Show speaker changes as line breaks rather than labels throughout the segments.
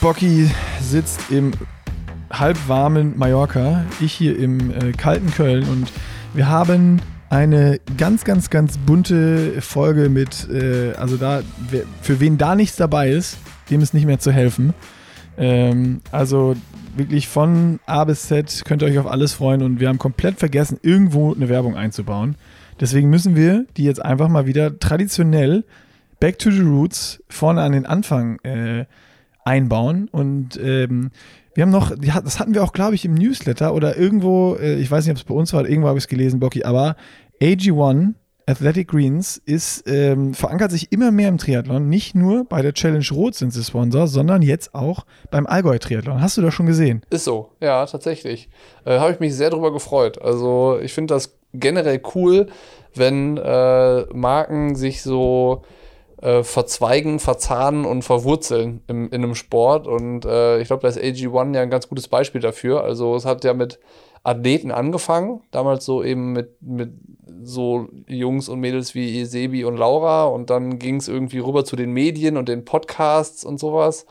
Bocky sitzt im halbwarmen Mallorca, ich hier im äh, kalten Köln und wir haben eine ganz, ganz, ganz bunte Folge mit, äh, also da, wer, für wen da nichts dabei ist, dem ist nicht mehr zu helfen. Ähm, also wirklich von A bis Z könnt ihr euch auf alles freuen und wir haben komplett vergessen, irgendwo eine Werbung einzubauen. Deswegen müssen wir die jetzt einfach mal wieder traditionell back to the roots vorne an den Anfang äh, einbauen und ähm, wir haben noch, das hatten wir auch, glaube ich, im Newsletter oder irgendwo, äh, ich weiß nicht, ob es bei uns war, irgendwo habe ich es gelesen, Bocky, aber AG1 Athletic Greens ist, ähm, verankert sich immer mehr im Triathlon. Nicht nur bei der Challenge Rot sind sie Sponsor, sondern jetzt auch beim Allgäu Triathlon. Hast du das schon gesehen?
Ist so, ja, tatsächlich. Äh, Habe ich mich sehr darüber gefreut. Also ich finde das generell cool, wenn äh, Marken sich so äh, verzweigen, verzahnen und verwurzeln im, in einem Sport. Und äh, ich glaube, da ist AG1 ja ein ganz gutes Beispiel dafür. Also es hat ja mit Athleten angefangen, damals so eben mit, mit so Jungs und Mädels wie Sebi und Laura und dann ging es irgendwie rüber zu den Medien und den Podcasts und sowas.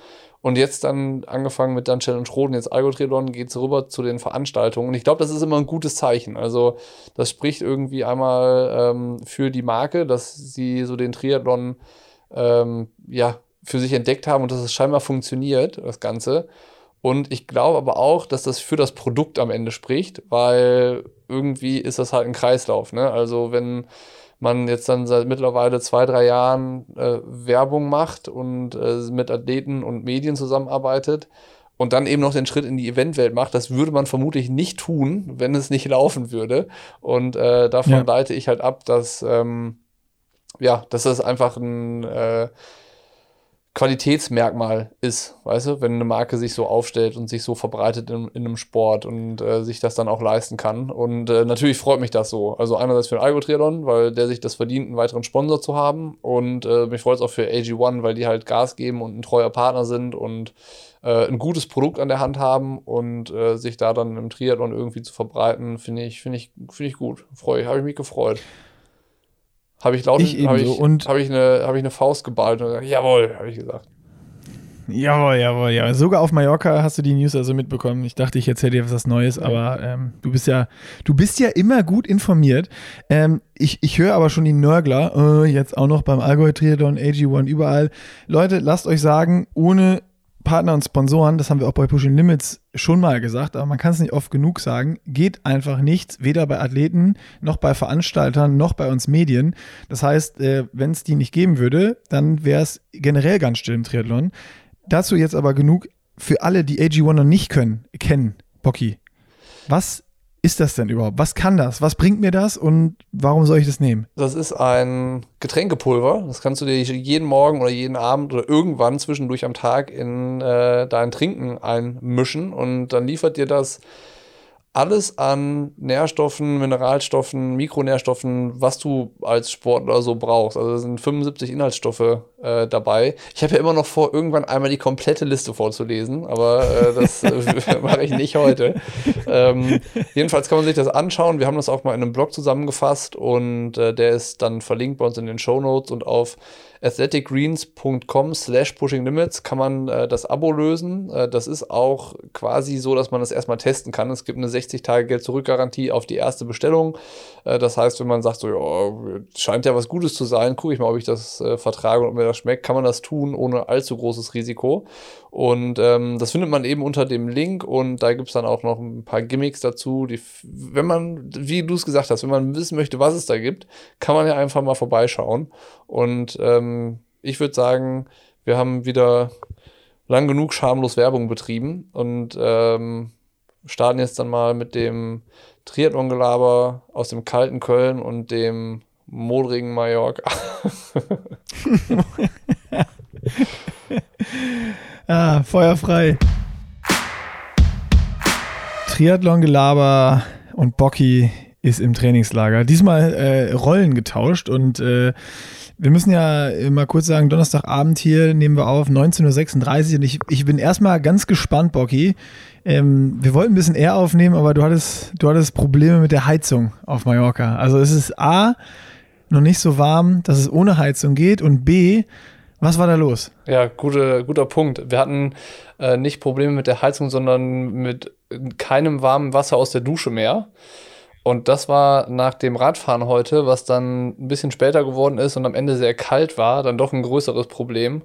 Und jetzt dann angefangen mit dann Challenge Rot und jetzt Algotriathlon geht es rüber zu den Veranstaltungen. Und ich glaube, das ist immer ein gutes Zeichen. Also das spricht irgendwie einmal ähm, für die Marke, dass sie so den Triathlon ähm, ja, für sich entdeckt haben und dass es scheinbar funktioniert, das Ganze. Und ich glaube aber auch, dass das für das Produkt am Ende spricht, weil irgendwie ist das halt ein Kreislauf. Ne? Also wenn man jetzt dann seit mittlerweile zwei, drei Jahren äh, Werbung macht und äh, mit Athleten und Medien zusammenarbeitet und dann eben noch den Schritt in die Eventwelt macht, das würde man vermutlich nicht tun, wenn es nicht laufen würde. Und äh, davon ja. leite ich halt ab, dass ähm, ja, dass das einfach ein äh, Qualitätsmerkmal ist, weißt du, wenn eine Marke sich so aufstellt und sich so verbreitet in, in einem Sport und äh, sich das dann auch leisten kann. Und äh, natürlich freut mich das so. Also einerseits für den Algo weil der sich das verdient, einen weiteren Sponsor zu haben. Und äh, mich freut es auch für AG1, weil die halt Gas geben und ein treuer Partner sind und äh, ein gutes Produkt an der Hand haben und äh, sich da dann im Triathlon irgendwie zu verbreiten, finde ich, finde ich, finde ich gut. Freue, habe ich mich gefreut. Habe ich laut, habe ich, und habe ich, eine, hab ich eine Faust geballt und gesagt, jawohl, habe ich gesagt.
Jawohl, jawohl, ja. Sogar auf Mallorca hast du die News also mitbekommen. Ich dachte, ich erzähle dir was Neues, aber ähm, du bist ja, du bist ja immer gut informiert. Ähm, ich, ich höre aber schon die Nörgler, äh, jetzt auch noch beim Allgäu Triathlon, AG1, überall. Leute, lasst euch sagen, ohne Partner und Sponsoren, das haben wir auch bei Pushing Limits schon mal gesagt, aber man kann es nicht oft genug sagen, geht einfach nichts, weder bei Athleten noch bei Veranstaltern noch bei uns Medien. Das heißt, äh, wenn es die nicht geben würde, dann wäre es generell ganz still im Triathlon. Dazu jetzt aber genug für alle, die AG1 noch nicht können, kennen, Bocky. Was ist das denn überhaupt? Was kann das? Was bringt mir das und warum soll ich das nehmen?
Das ist ein Getränkepulver. Das kannst du dir jeden Morgen oder jeden Abend oder irgendwann zwischendurch am Tag in äh, dein Trinken einmischen und dann liefert dir das alles an Nährstoffen, Mineralstoffen, Mikronährstoffen, was du als Sportler so brauchst. Also sind 75 Inhaltsstoffe äh, dabei. Ich habe ja immer noch vor, irgendwann einmal die komplette Liste vorzulesen, aber äh, das äh, mache ich nicht heute. Ähm, jedenfalls kann man sich das anschauen. Wir haben das auch mal in einem Blog zusammengefasst und äh, der ist dann verlinkt bei uns in den Show Notes und auf athleticgreens.com slash pushinglimits kann man äh, das Abo lösen. Äh, das ist auch quasi so, dass man das erstmal testen kann. Es gibt eine 60-Tage-Geld-Zurück-Garantie auf die erste Bestellung. Äh, das heißt, wenn man sagt, so, ja, scheint ja was Gutes zu sein, gucke ich mal, ob ich das äh, vertrage und ob mir das schmeckt, kann man das tun ohne allzu großes Risiko. Und ähm, das findet man eben unter dem Link und da gibt es dann auch noch ein paar Gimmicks dazu. Die, wenn man, wie du es gesagt hast, wenn man wissen möchte, was es da gibt, kann man ja einfach mal vorbeischauen. Und ähm, ich würde sagen, wir haben wieder lang genug schamlos Werbung betrieben und ähm, starten jetzt dann mal mit dem Triathlon-Gelaber aus dem kalten Köln und dem modrigen Mallorca.
ah, feuerfrei. Triathlon-Gelaber und Bocky ist im Trainingslager. Diesmal äh, Rollen getauscht und äh, wir müssen ja mal kurz sagen, Donnerstagabend hier nehmen wir auf, 19.36 Uhr und ich, ich bin erstmal ganz gespannt, Bocky. Ähm, wir wollten ein bisschen eher aufnehmen, aber du hattest, du hattest Probleme mit der Heizung auf Mallorca. Also es ist A, noch nicht so warm, dass es ohne Heizung geht und B, Was war da los?
Ja, gute, guter Punkt. Wir hatten äh, nicht Probleme mit der Heizung, sondern mit keinem warmen Wasser aus der Dusche mehr. Und das war nach dem Radfahren heute, was dann ein bisschen später geworden ist und am Ende sehr kalt war, dann doch ein größeres Problem.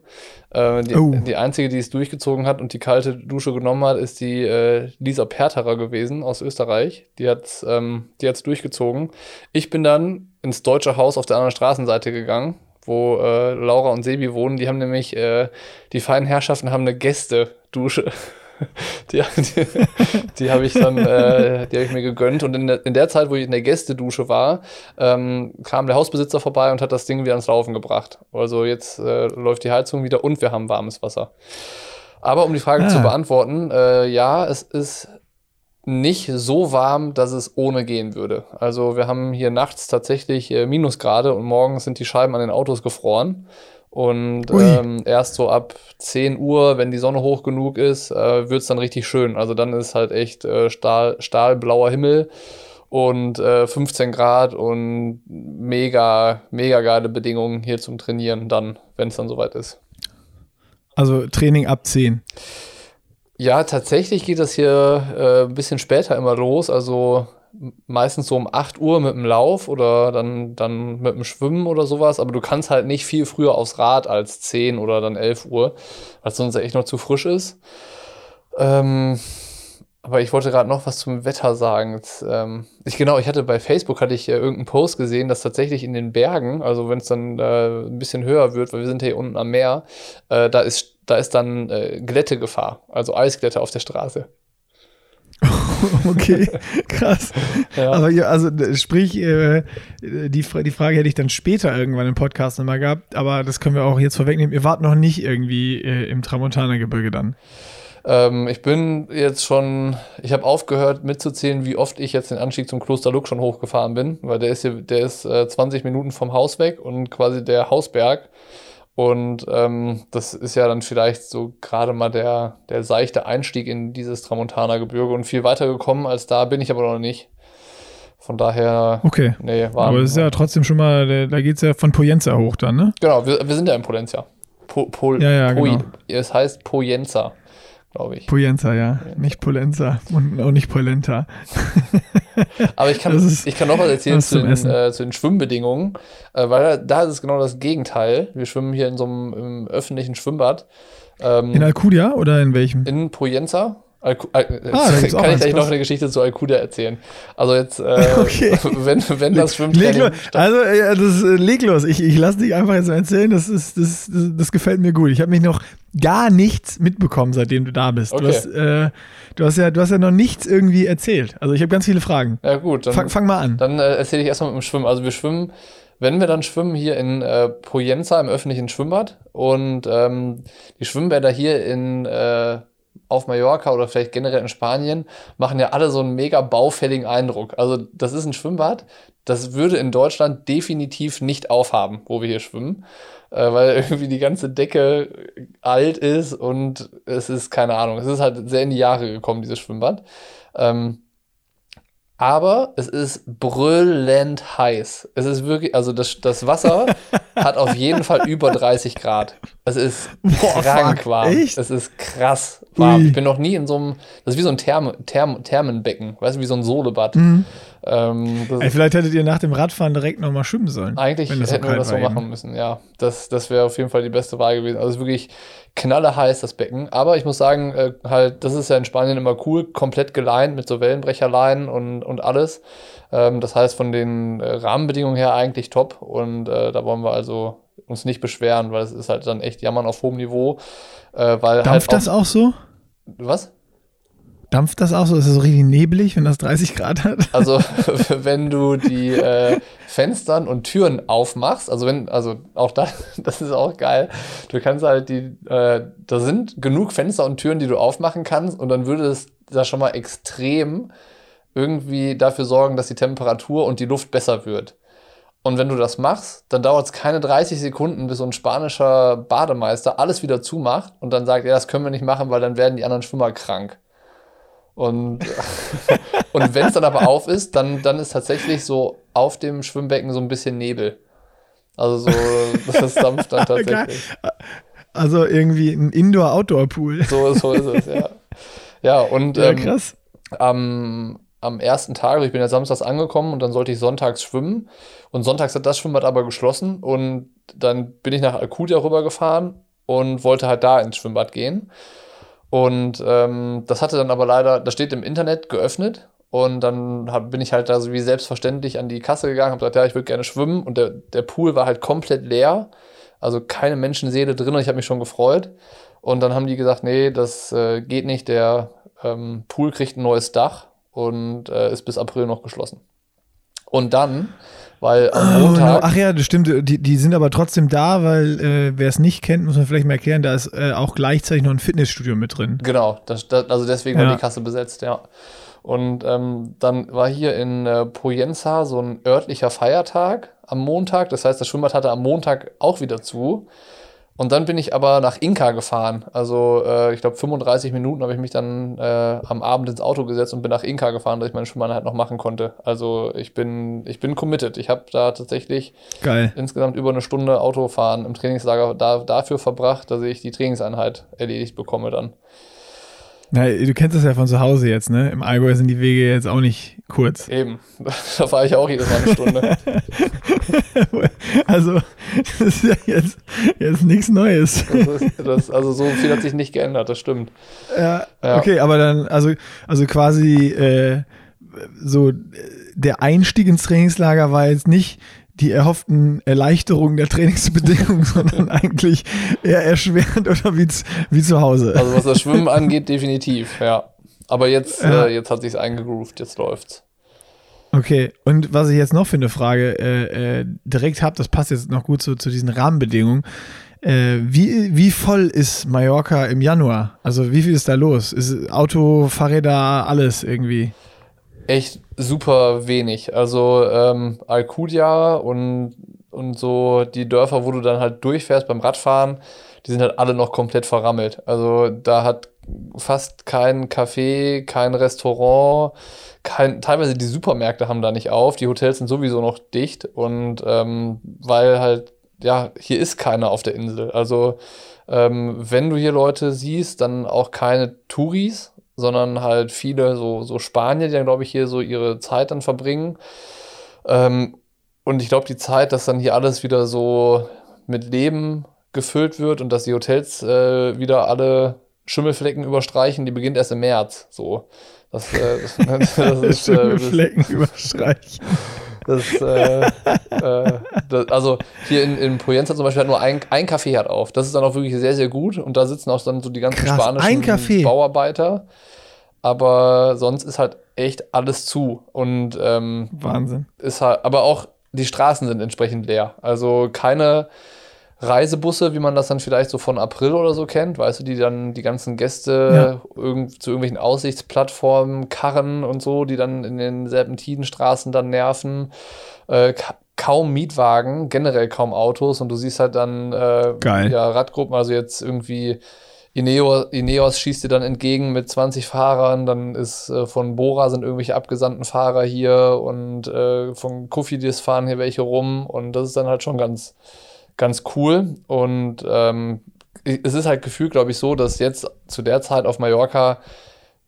Äh, die, oh. die, einzige, die es durchgezogen hat und die kalte Dusche genommen hat, ist die äh, Lisa Perterer gewesen aus Österreich. Die hat es ähm, durchgezogen. Ich bin dann ins deutsche Haus auf der anderen Straßenseite gegangen, wo äh, Laura und Sebi wohnen. Die haben nämlich, äh, die feinen Herrschaften haben eine Gäste-Dusche. die, die, die habe ich dann, äh, die habe ich mir gegönnt. Und in der, in der Zeit, wo ich in der Gästedusche war, ähm, kam der Hausbesitzer vorbei und hat das Ding wieder ans Laufen gebracht. Also jetzt äh, läuft die Heizung wieder und wir haben warmes Wasser. Aber um die Frage ah. zu beantworten, äh, ja, es ist nicht so warm, dass es ohne gehen würde. Also wir haben hier nachts tatsächlich äh, Minusgrade und morgens sind die Scheiben an den Autos gefroren. Und ähm, erst so ab 10 Uhr, wenn die Sonne hoch genug ist, äh, wird es dann richtig schön. Also dann ist halt echt äh, Stahl, stahlblauer Himmel und äh, 15 Grad und mega, mega geile Bedingungen hier zum Trainieren dann, wenn es dann soweit ist.
Also Training ab 10.
Ja, tatsächlich geht das hier äh, ein bisschen später immer los. Also meistens so um 8 Uhr mit dem Lauf oder dann, dann mit dem Schwimmen oder sowas, aber du kannst halt nicht viel früher aufs Rad als 10 oder dann 11 Uhr, weil es sonst echt noch zu frisch ist. Ähm, aber ich wollte gerade noch was zum Wetter sagen. Jetzt, ähm, ich genau, ich hatte bei Facebook hatte ich äh, irgendeinen Post gesehen, dass tatsächlich in den Bergen, also wenn es dann äh, ein bisschen höher wird, weil wir sind hier unten am Meer, äh, da ist da ist dann äh, Glättegefahr, also Eisglätte auf der Straße.
okay, krass. Ja. Aber ja, also sprich, äh, die, die Frage hätte ich dann später irgendwann im Podcast nochmal gehabt, aber das können wir auch jetzt vorwegnehmen. Ihr wart noch nicht irgendwie äh, im Tramontana-Gebirge dann.
Ähm, ich bin jetzt schon, ich habe aufgehört mitzuzählen, wie oft ich jetzt den Anstieg zum Kloster Luck schon hochgefahren bin, weil der ist hier, der ist äh, 20 Minuten vom Haus weg und quasi der Hausberg und ähm, das ist ja dann vielleicht so gerade mal der, der seichte Einstieg in dieses Tramontana-Gebirge und viel weiter gekommen als da bin ich aber noch nicht. Von daher,
okay. nee, war. Aber es ist ja trotzdem schon mal, da geht es ja von Poyenza hoch dann, ne?
Genau, wir, wir sind ja in Polenza. Po, Pol,
ja, ja, genau.
Es heißt Poyenza glaube ich.
Poyenza, ja. Nicht Polenza und auch nicht Polenta.
Aber ich kann, ist, ich kann noch was erzählen zu den, äh, zu den, Schwimmbedingungen, äh, weil da ist es genau das Gegenteil. Wir schwimmen hier in so einem öffentlichen Schwimmbad.
Ähm, in Alcudia oder in welchem?
In Poyenza. Alku Al ah, kann ich gleich noch eine Geschichte zu Alcuda erzählen. Also jetzt, äh, okay. wenn, wenn das Schwimmtraining...
Also, ja, das äh, leg los. Ich, ich lasse dich einfach jetzt erzählen. Das, ist, das, das, das gefällt mir gut. Ich habe mich noch gar nichts mitbekommen, seitdem du da bist. Okay. Du, hast, äh, du, hast ja, du hast ja noch nichts irgendwie erzählt. Also ich habe ganz viele Fragen.
Ja gut.
Dann, fang, fang mal an.
Dann äh, erzähle ich erstmal mit dem Schwimmen. Also wir schwimmen wenn wir dann schwimmen hier in äh, Poyenza im öffentlichen Schwimmbad und ähm, die Schwimmbäder hier in äh, auf Mallorca oder vielleicht generell in Spanien machen ja alle so einen mega baufälligen Eindruck. Also das ist ein Schwimmbad, das würde in Deutschland definitiv nicht aufhaben, wo wir hier schwimmen, äh, weil irgendwie die ganze Decke alt ist und es ist keine Ahnung, es ist halt sehr in die Jahre gekommen, dieses Schwimmbad. Ähm, aber es ist brüllend heiß. Es ist wirklich, also das, das Wasser hat auf jeden Fall über 30 Grad. Es ist Boah, krank fuck, warm. Echt? Es ist krass warm. Ui. Ich bin noch nie in so einem, das ist wie so ein Therm, Therm, Thermenbecken, weißt du, wie so ein Solebad. Mhm.
Ähm, Ey, vielleicht hättet ihr nach dem Radfahren direkt nochmal schwimmen sollen.
Eigentlich hätten so wir das so machen müssen, ja. Das, das wäre auf jeden Fall die beste Wahl gewesen. Also wirklich knallerheiß, das Becken. Aber ich muss sagen, äh, halt, das ist ja in Spanien immer cool, komplett geleint mit so Wellenbrecherleinen und, und alles. Ähm, das heißt, von den äh, Rahmenbedingungen her eigentlich top. Und äh, da wollen wir also uns nicht beschweren, weil es ist halt dann echt Jammern auf hohem Niveau. Äh, weil
Dampft halt auch, das auch so?
Was?
Dampft das auch so? Ist es so richtig neblig, wenn das 30 Grad hat?
Also, wenn du die äh, Fenstern und Türen aufmachst, also wenn, also auch da, das ist auch geil. Du kannst halt die, äh, da sind genug Fenster und Türen, die du aufmachen kannst, und dann würde es da schon mal extrem irgendwie dafür sorgen, dass die Temperatur und die Luft besser wird. Und wenn du das machst, dann dauert es keine 30 Sekunden, bis so ein spanischer Bademeister alles wieder zumacht und dann sagt, ja, das können wir nicht machen, weil dann werden die anderen Schwimmer krank. Und, und wenn es dann aber auf ist, dann, dann ist tatsächlich so auf dem Schwimmbecken so ein bisschen Nebel. Also so, das dampft dann tatsächlich.
Also irgendwie ein Indoor-Outdoor-Pool.
So, so ist es, ja. Ja, und
Ja,
ähm,
krass.
am, am ersten Tag, also ich bin ja samstags angekommen und dann sollte ich sonntags schwimmen. Und sonntags hat das Schwimmbad aber geschlossen und dann bin ich nach Alcudia rübergefahren und wollte halt da ins Schwimmbad gehen. Und ähm, das hatte dann aber leider, das steht im Internet geöffnet. Und dann hab, bin ich halt da so wie selbstverständlich an die Kasse gegangen, habe gesagt, ja, ich würde gerne schwimmen. Und der, der Pool war halt komplett leer. Also keine Menschenseele drin und ich habe mich schon gefreut. Und dann haben die gesagt, nee, das äh, geht nicht. Der ähm, Pool kriegt ein neues Dach und äh, ist bis April noch geschlossen. Und dann, weil am
Oh, no. Ach ja, das stimmt. Die, die sind aber trotzdem da, weil äh, wer es nicht kennt, muss man vielleicht mal erklären, da ist äh, auch gleichzeitig noch ein Fitnessstudio mit drin.
Genau, das, das, also deswegen
Ja.
war die Kasse besetzt, ja. Und ähm, dann war hier in äh, Poyenza so ein örtlicher Feiertag am Montag. Das heißt, das Schwimmbad hatte am Montag auch wieder zu. Und dann bin ich aber nach Inka gefahren. Also äh, ich glaube 35 Minuten habe ich mich dann äh, am Abend ins Auto gesetzt und bin nach Inka gefahren, dass ich meine Schwimmeinheit noch machen konnte. Also ich bin, ich bin committed. Ich habe da tatsächlich
Geil.
insgesamt über eine Stunde Autofahren im Trainingslager da, dafür verbracht, dass ich die Trainingseinheit erledigt bekomme dann.
Na, du kennst das ja von zu Hause jetzt, ne? Im Allgäu sind die Wege jetzt auch nicht kurz.
Eben, da fahre ich auch jedes Mal eine Stunde.
Also, das ist ja jetzt, jetzt nichts Neues.
Das ist, das, also so viel hat sich nicht geändert, das stimmt.
Ja,
Ja.
okay, aber dann, also, also quasi äh, so der Einstieg ins Trainingslager war jetzt nicht die erhofften Erleichterungen der Trainingsbedingungen, sondern eigentlich eher erschwerend oder wie, wie zu Hause.
Also was das Schwimmen angeht, definitiv, ja. Aber jetzt,
Ja.
äh, jetzt hat sich's eingegroovt, jetzt läuft's.
Okay, und was ich jetzt noch für eine Frage äh, äh, direkt habe, das passt jetzt noch gut zu, zu diesen Rahmenbedingungen. Äh, wie, wie voll ist Mallorca im Januar? Also wie viel ist da los? Ist Auto, Fahrräder, alles irgendwie?
Echt super wenig. Also ähm, Alcudia und, und so die Dörfer, wo du dann halt durchfährst beim Radfahren, die sind halt alle noch komplett verrammelt. Also da hat fast kein Café, kein Restaurant, kein, teilweise die Supermärkte haben da nicht auf, die Hotels sind sowieso noch dicht und ähm, weil halt, ja, hier ist keiner auf der Insel. Also ähm, wenn du hier Leute siehst, dann auch keine Touris, sondern halt viele so, so Spanier, die dann, glaube ich, hier so ihre Zeit dann verbringen. Ähm, und ich glaube, die Zeit, dass dann hier alles wieder so mit Leben gefüllt wird und dass die Hotels äh, wieder alle Schimmelflecken überstreichen, die beginnt erst im März. So. Das, äh, das, das ist, äh, das,
Flecken überstreichen.
das, äh, äh, das, also hier in, in Poyenza zum Beispiel hat nur ein, ein Café hat auf. Das ist dann auch wirklich sehr, sehr gut. Und da sitzen auch dann so die ganzen
Krass,
spanischen. Bauarbeiter. Aber sonst ist halt echt alles zu. Und ähm,
Wahnsinn.
ist halt, aber auch die Straßen sind entsprechend leer. Also keine Reisebusse, wie man das dann vielleicht so von April oder so kennt, weißt du, die dann die ganzen Gäste irgend, zu irgendwelchen Aussichtsplattformen karren und so, die dann in den Serpentinenstraßen dann nerven. Äh, ka kaum Mietwagen, generell kaum Autos und du siehst halt dann äh, ja, Radgruppen, also jetzt irgendwie Ineos, Ineos schießt dir dann entgegen mit 20 Fahrern, dann ist äh, von Bora sind irgendwelche abgesandten Fahrer hier und äh, von Kofidis fahren hier welche rum und das ist dann halt schon ganz, ganz cool und ähm, es ist halt gefühlt, glaube ich, so, dass jetzt zu der Zeit auf Mallorca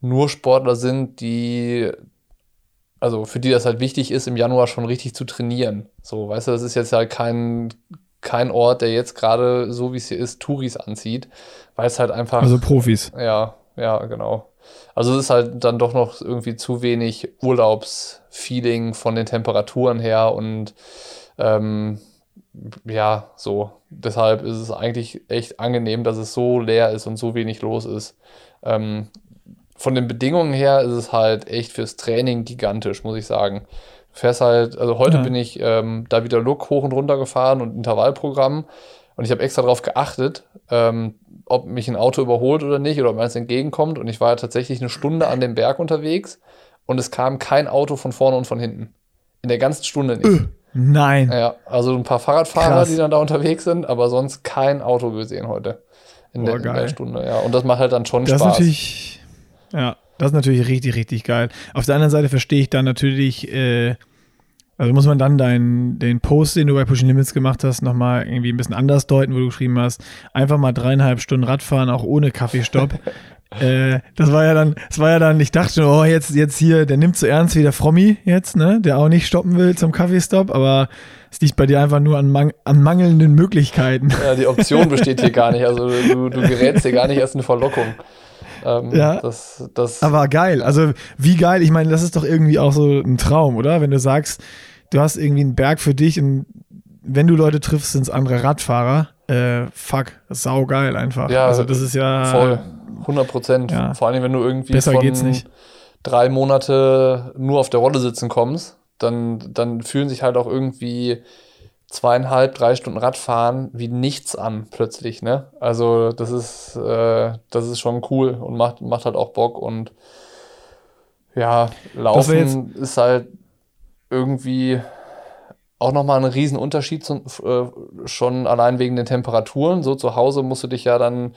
nur Sportler sind, die also für die das halt wichtig ist, im Januar schon richtig zu trainieren. So, weißt du, das ist jetzt halt kein, kein Ort, der jetzt gerade so wie es hier ist, Touris anzieht, weil es halt einfach.
Also Profis.
ja, ja, genau. Also es ist halt dann doch noch irgendwie zu wenig Urlaubsfeeling von den Temperaturen her und ähm, ja, so. Deshalb ist es eigentlich echt angenehm, dass es so leer ist und so wenig los ist. Ähm, von den Bedingungen her ist es halt echt fürs Training gigantisch, muss ich sagen. Fährst halt, also heute
Ja.
bin ich ähm, da wieder Look hoch und runter gefahren und Intervallprogramm. Und ich habe extra darauf geachtet, ähm, ob mich ein Auto überholt oder nicht oder ob mir eins entgegenkommt. Und ich war ja tatsächlich eine Stunde an dem Berg unterwegs und es kam kein Auto von vorne und von hinten. In der ganzen Stunde nicht.
Nein.
Ja, also ein paar Fahrradfahrer,
Krass.
die dann da unterwegs sind, aber sonst kein Auto gesehen heute. In,
Boah,
der, in der. Stunde, ja. Und das macht halt dann schon
Das ist
Spaß.
natürlich, ja, das ist natürlich richtig, richtig geil. Auf der anderen Seite verstehe ich dann natürlich, äh, Also muss man dann deinen, den Post, den du bei Pushing Limits gemacht hast, nochmal irgendwie ein bisschen anders deuten, wo du geschrieben hast, einfach mal dreieinhalb Stunden Radfahren, auch ohne Kaffeestopp. äh, das war ja dann, das war ja dann, ich dachte, oh, jetzt, jetzt hier, der nimmt so ernst wie der Frommi jetzt, ne, der auch nicht stoppen will zum Kaffeestopp, aber es liegt bei dir einfach nur an, mang an mangelnden Möglichkeiten.
Ja, die Option besteht hier gar nicht. Also du, du gerätst hier gar nicht erst eine Verlockung.
Ähm, ja. Das, das aber geil. Also wie geil. Ich meine, das ist doch irgendwie auch so ein Traum, oder? Wenn du sagst, du hast irgendwie einen Berg für dich und wenn du Leute triffst, sind es andere Radfahrer. Äh, fuck, sau geil einfach.
Ja, also das ist ja voll, 100 Prozent. Ja. Vor allem, wenn du irgendwie
Besser von geht's nicht.
drei Monate nur auf der Rolle sitzen kommst, dann, dann fühlen sich halt auch irgendwie zweieinhalb, drei Stunden Radfahren wie nichts an plötzlich, ne? Also das ist, äh, das ist schon cool und macht, macht halt auch Bock und ja, Laufen ist halt irgendwie auch nochmal ein Riesenunterschied zum, äh, schon allein wegen den Temperaturen. So zu Hause musst du dich ja dann,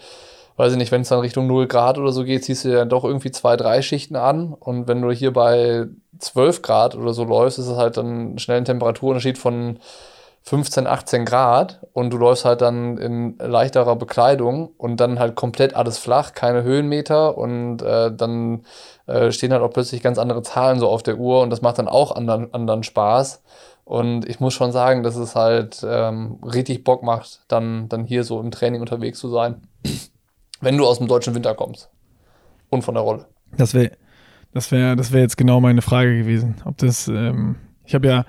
weiß ich nicht, wenn es dann Richtung 0 Grad oder so geht, ziehst du ja doch irgendwie zwei, drei Schichten an. Und wenn du hier bei 12 Grad oder so läufst, ist es halt dann schnell ein Temperaturunterschied von 15, 18 Grad und du läufst halt dann in leichterer Bekleidung und dann halt komplett alles flach, keine Höhenmeter und äh, dann äh, stehen halt auch plötzlich ganz andere Zahlen so auf der Uhr und das macht dann auch anderen, anderen Spaß. Und ich muss schon sagen, dass es halt ähm, richtig Bock macht, dann, dann hier so im Training unterwegs zu sein, wenn du aus dem deutschen Winter kommst und von der Rolle.
Das wäre das wäre das wär jetzt genau meine Frage gewesen. Ob das, ähm, ich habe ja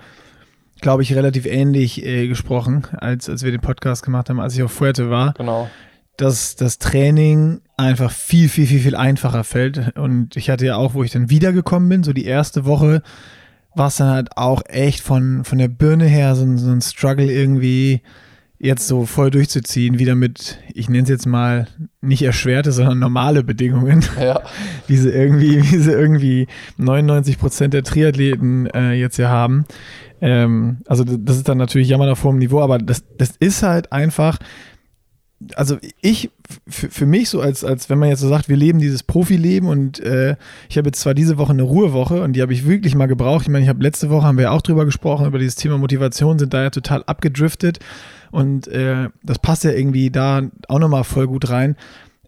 glaube ich, relativ ähnlich äh, gesprochen, als, als wir den Podcast gemacht haben, als ich auf Fuerte war.
Genau.
Dass das Training einfach viel, viel, viel, viel einfacher fällt. Und ich hatte ja auch, wo ich dann wiedergekommen bin, so die erste Woche, war es dann halt auch echt von, von der Birne her so, ein, so ein Struggle irgendwie jetzt so voll durchzuziehen, wieder mit, ich nenne es jetzt mal nicht erschwerte, sondern normale Bedingungen,
ja.
wie sie irgendwie, wie sie irgendwie 99 Prozent der Triathleten äh, jetzt hier haben. Ähm, also das ist dann natürlich Jammern auf hohem Niveau, aber das, das ist halt einfach, also ich, für, mich so, als, als wenn man jetzt so sagt, wir leben dieses Profileben und äh, ich habe jetzt zwar diese Woche eine Ruhewoche und die habe ich wirklich mal gebraucht. Ich meine, ich habe letzte Woche, haben wir ja auch drüber gesprochen, über dieses Thema Motivation, sind da ja total abgedriftet und äh, das passt ja irgendwie da auch nochmal voll gut rein.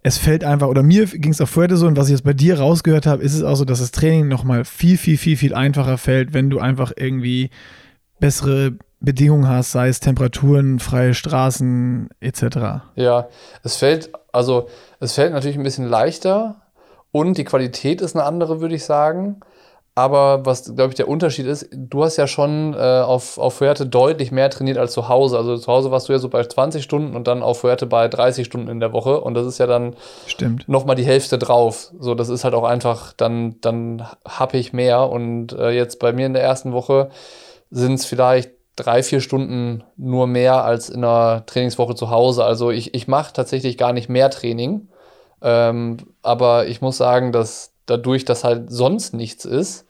Es fällt einfach, oder mir ging es auch vorher so, und was ich jetzt bei dir rausgehört habe, ist es auch so, dass das Training nochmal viel, viel, viel, viel einfacher fällt, wenn du einfach irgendwie bessere Bedingungen hast, sei es Temperaturen, freie Straßen etc.
Ja, es fällt, also es fällt natürlich ein bisschen leichter und die Qualität ist eine andere, würde ich sagen. Aber was, glaube ich, der Unterschied ist, du hast ja schon äh, auf, auf Fuerte deutlich mehr trainiert als zu Hause. Also zu Hause warst du ja so bei 20 Stunden und dann auf Fuerte bei 30 Stunden in der Woche. Und das ist ja dann
Stimmt.
nochmal die Hälfte drauf. So, das ist halt auch einfach, dann, dann habe ich mehr. Und äh, jetzt bei mir in der ersten Woche sind es vielleicht drei, vier Stunden nur mehr als in einer Trainingswoche zu Hause. Also ich, ich mache tatsächlich gar nicht mehr Training. Ähm, aber ich muss sagen, dass dadurch, dass halt sonst nichts ist,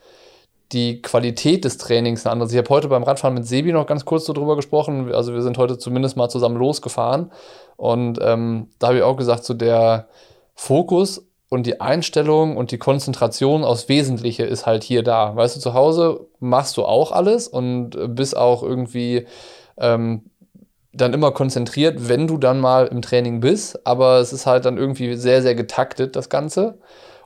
die Qualität des Trainings eine andere. Ich habe heute beim Radfahren mit Sebi noch ganz kurz so drüber gesprochen. Also wir sind heute zumindest mal zusammen losgefahren. Und ähm, da habe ich auch gesagt, so der Fokus und die Einstellung und die Konzentration aufs Wesentliche ist halt hier da. Weißt du, zu Hause machst du auch alles und bist auch irgendwie ähm, dann immer konzentriert, wenn du dann mal im Training bist. Aber es ist halt dann irgendwie sehr, sehr getaktet, das Ganze.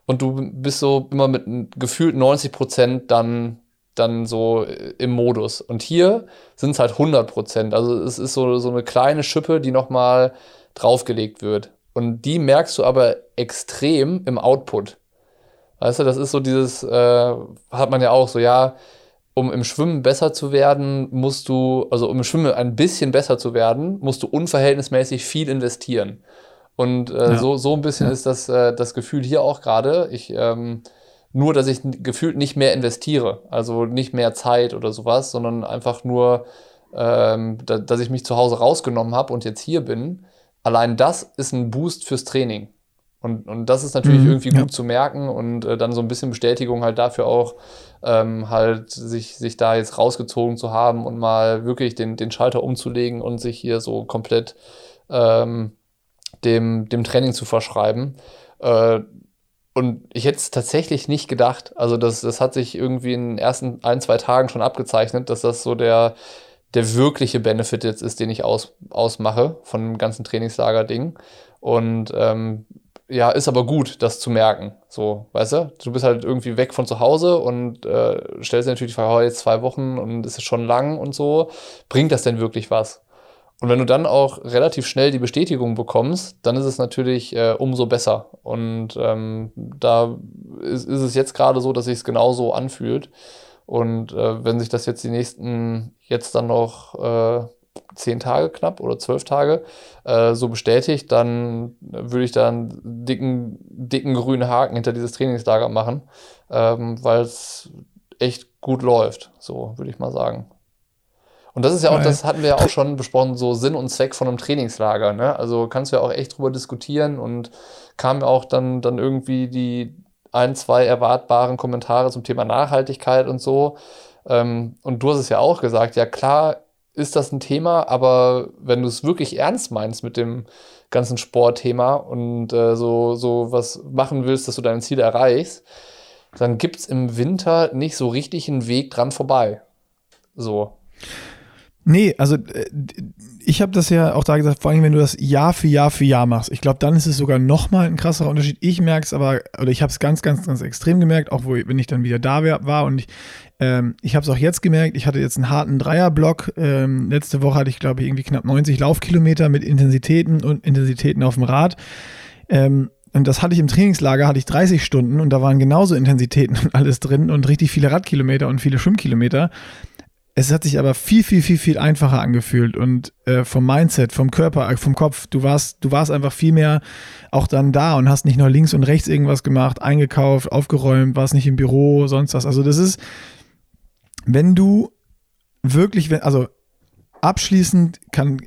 Und du bist so immer mit gefühlt 90 Prozent dann, dann so im Modus. Und hier sind es halt 100 Prozent. Also es ist so, so eine kleine Schippe, die nochmal draufgelegt wird. Und die merkst du aber extrem im Output. Weißt du, das ist so dieses, äh, hat man ja auch so, ja, um im Schwimmen besser zu werden, musst du, also um im Schwimmen ein bisschen besser zu werden, musst du unverhältnismäßig viel investieren. Und äh, ja. so, so ein bisschen ja. ist das, äh, das Gefühl hier auch gerade. Ich, ähm, nur, dass ich gefühlt nicht mehr investiere, also nicht mehr Zeit oder sowas, sondern einfach nur, ähm, da, dass ich mich zu Hause rausgenommen habe und jetzt hier bin allein das ist ein Boost fürs Training. Und, und das ist natürlich mhm, irgendwie gut ja. zu merken und äh, dann so ein bisschen Bestätigung halt dafür auch, ähm, halt sich, sich da jetzt rausgezogen zu haben und mal wirklich den, den Schalter umzulegen und sich hier so komplett ähm, dem, dem Training zu verschreiben. Äh, und ich hätte es tatsächlich nicht gedacht. Also das, das hat sich irgendwie in den ersten ein, zwei Tagen schon abgezeichnet, dass das so der, der wirkliche Benefit jetzt ist, den ich aus, ausmache von dem ganzen Trainingslager-Ding. Und ähm, ja, ist aber gut, das zu merken. So, weißt du? Du bist halt irgendwie weg von zu Hause und äh, stellst dir natürlich die Frage, oh, jetzt zwei Wochen und es ist schon lang und so. Bringt das denn wirklich was? Und wenn du dann auch relativ schnell die Bestätigung bekommst, dann ist es natürlich äh, umso besser. Und ähm, da ist, ist, es jetzt gerade so, dass sich es genauso anfühlt. Und äh, wenn sich das jetzt die nächsten, jetzt dann noch äh, zehn Tage knapp oder zwölf Tage äh, so bestätigt, dann würde ich da einen dicken, dicken grünen Haken hinter dieses Trainingslager machen, ähm, weil es echt gut läuft, so würde ich mal sagen. Und das ist ja auch, das hatten wir ja auch schon besprochen, so Sinn und Zweck von einem Trainingslager. Ne? Also kannst du ja auch echt drüber diskutieren und kamen auch dann, dann irgendwie die ein, zwei erwartbaren Kommentare zum Thema Nachhaltigkeit und so. Ähm, und du hast es ja auch gesagt, ja klar ist das ein Thema, aber wenn du es wirklich ernst meinst mit dem ganzen Sportthema und äh, so, so was machen willst, dass du deine Ziele erreichst, dann gibt es im Winter nicht so richtig einen Weg dran vorbei. So.
Nee, also äh, ich habe das ja auch da gesagt, vor allem wenn du das Jahr für Jahr für Jahr machst. Ich glaube, dann ist es sogar nochmal ein krasserer Unterschied. Ich merke es aber, oder ich habe es ganz, ganz, ganz extrem gemerkt, auch wo, wenn ich dann wieder da war und ich, ähm, ich habe es auch jetzt gemerkt, ich hatte jetzt einen harten Dreierblock. Ähm, letzte Woche hatte ich, glaube ich, irgendwie knapp 90 Laufkilometer mit Intensitäten und Intensitäten auf dem Rad. Ähm, und das hatte ich im Trainingslager, hatte ich 30 Stunden und da waren genauso Intensitäten und alles drin und richtig viele Radkilometer und viele Schwimmkilometer. Es hat sich aber viel, viel, viel, viel einfacher angefühlt und äh, vom Mindset, vom Körper, äh, vom Kopf. Du warst, du warst einfach viel mehr auch dann da und hast nicht nur links und rechts irgendwas gemacht, eingekauft, aufgeräumt, warst nicht im Büro, sonst was. Also das ist, wenn du wirklich, also abschließend kann,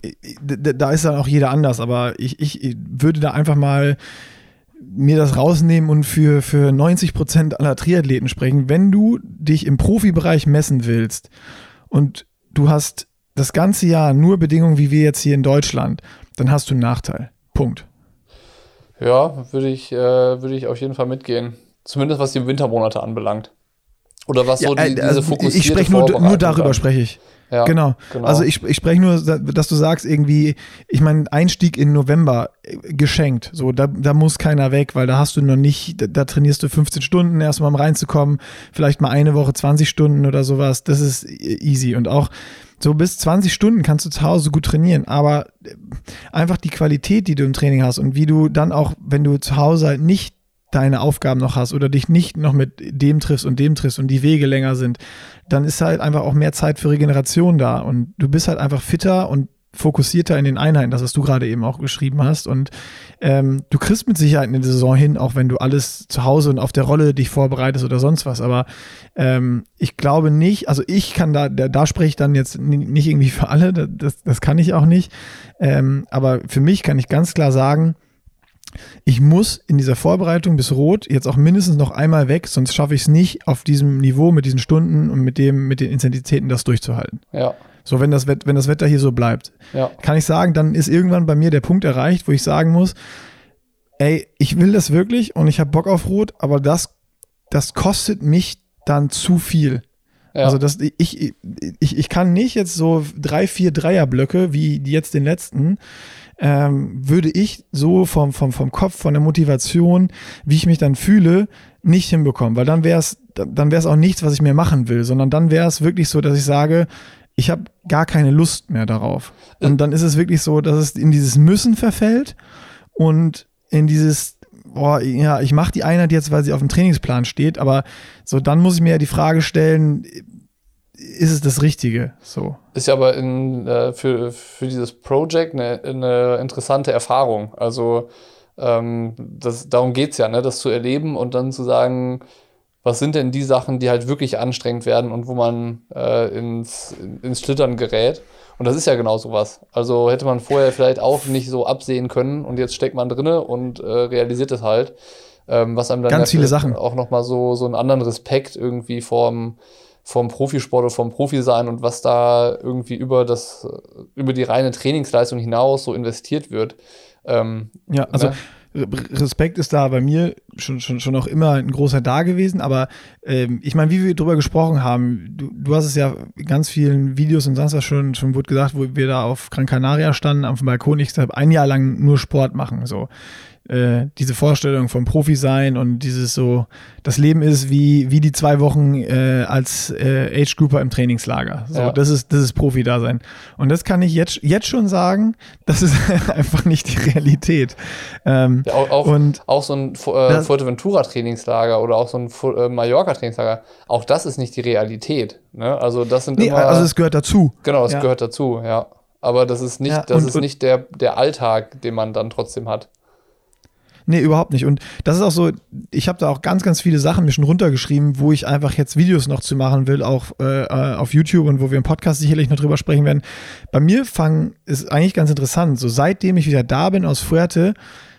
da ist dann auch jeder anders, aber ich, ich würde da einfach mal mir das rausnehmen und für, für 90 Prozent aller Triathleten sprechen. Wenn du dich im Profibereich messen willst und du hast das ganze Jahr nur Bedingungen wie wir jetzt hier in Deutschland, dann hast du einen Nachteil. Punkt.
Ja, würde ich, äh, würde ich auf jeden Fall mitgehen. Zumindest was die Wintermonate anbelangt. Oder was ja, so die, äh, diese also fokussierte
Ich spreche nur, nur darüber, spreche ich. Ja, genau. genau. Also ich, ich spreche nur, dass du sagst irgendwie, ich meine, Einstieg in November äh, geschenkt. So, da, da muss keiner weg, weil da hast du noch nicht, da, da trainierst du 15 Stunden erstmal um reinzukommen, vielleicht mal eine Woche 20 Stunden oder sowas. Das ist e, easy. Und auch so bis 20 Stunden kannst du zu Hause gut trainieren, aber äh, einfach die Qualität, die du im Training hast und wie du dann auch, wenn du zu Hause halt nicht deine Aufgaben noch hast oder dich nicht noch mit dem triffst und dem triffst und die Wege länger sind, dann ist halt einfach auch mehr Zeit für Regeneration da. Und du bist halt einfach fitter und fokussierter in den Einheiten, das was du gerade eben auch geschrieben hast. Und ähm, du kriegst mit Sicherheit eine Saison hin, auch wenn du alles zu Hause und auf der Rolle dich vorbereitest oder sonst was, aber ähm, ich glaube nicht, also ich kann da, da, da spreche ich dann jetzt nicht irgendwie für alle, das, das kann ich auch nicht, ähm, aber für mich kann ich ganz klar sagen, ich muss in dieser Vorbereitung bis Rot jetzt auch mindestens noch einmal weg, sonst schaffe ich es nicht, auf diesem Niveau mit diesen Stunden und mit dem, mit den Intensitäten das durchzuhalten.
Ja.
So, wenn das, wenn das Wetter hier so bleibt,
ja.
kann ich sagen, dann ist irgendwann bei mir der Punkt erreicht, wo ich sagen muss, ey, ich will das wirklich und ich habe Bock auf Rot, aber das, das kostet mich dann zu viel. Ja. Also das, ich, ich, ich kann nicht jetzt so drei, vier Dreierblöcke wie jetzt den letzten ähm, würde ich so vom, vom, vom Kopf, von der Motivation, wie ich mich dann fühle, nicht hinbekommen. Weil dann wäre es dann wäre es auch nichts, was ich mehr machen will, sondern dann wäre es wirklich so, dass ich sage, ich habe gar keine Lust mehr darauf. Und dann ist es wirklich so, dass es in dieses Müssen verfällt und in dieses, boah, ja, ich mache die Einheit jetzt, weil sie auf dem Trainingsplan steht, aber so dann muss ich mir ja die Frage stellen, ist es das Richtige. So.
Ist ja aber in, äh, für, für dieses Project eine, eine interessante Erfahrung. Also ähm, das, darum geht es ja, ne? das zu erleben und dann zu sagen, was sind denn die Sachen, die halt wirklich anstrengend werden und wo man äh, ins, ins Schlittern gerät. Und das ist ja genau sowas. Also hätte man vorher vielleicht auch nicht so absehen können und jetzt steckt man drinne und äh, realisiert es halt. Ähm, was einem dann
Ganz viele Sachen.
auch nochmal so, so einen anderen Respekt irgendwie vorm, vom Profisport oder vom Profi sein und was da irgendwie über das, über die reine Trainingsleistung hinaus so investiert wird.
Ähm, ja, also ne? Respekt ist da bei mir schon, schon, schon auch immer ein großer da gewesen, aber ähm, ich meine, wie wir drüber gesprochen haben, du, du hast es ja in ganz vielen Videos und sonst was schon, schon wurde gesagt, wo wir da auf Gran Canaria standen, auf dem Balkon, ich habe ein Jahr lang nur Sport machen, so äh, diese Vorstellung vom Profi sein und dieses so, das Leben ist wie, wie die zwei Wochen äh, als äh, Age Grouper im Trainingslager. So, ja. das ist, das ist Profi-Dasein. Und das kann ich jetzt, jetzt schon sagen, das ist einfach nicht die Realität.
Ähm, ja, auch, auch, und auch so ein äh, Fuerteventura-Trainingslager oder auch so ein äh, Mallorca-Trainingslager, auch das ist nicht die Realität. Ne? Also das sind
nee, immer, also es gehört dazu.
Genau, es ja. gehört dazu, ja. Aber das ist nicht, das und, ist nicht der, der Alltag, den man dann trotzdem hat.
Nee, überhaupt nicht. Und das ist auch so, ich habe da auch ganz, ganz viele Sachen mir schon runtergeschrieben, wo ich einfach jetzt Videos noch zu machen will, auch äh, äh, auf YouTube und wo wir im Podcast sicherlich noch drüber sprechen werden. Bei mir fangen, ist eigentlich ganz interessant, so seitdem ich wieder da bin aus Fuerte,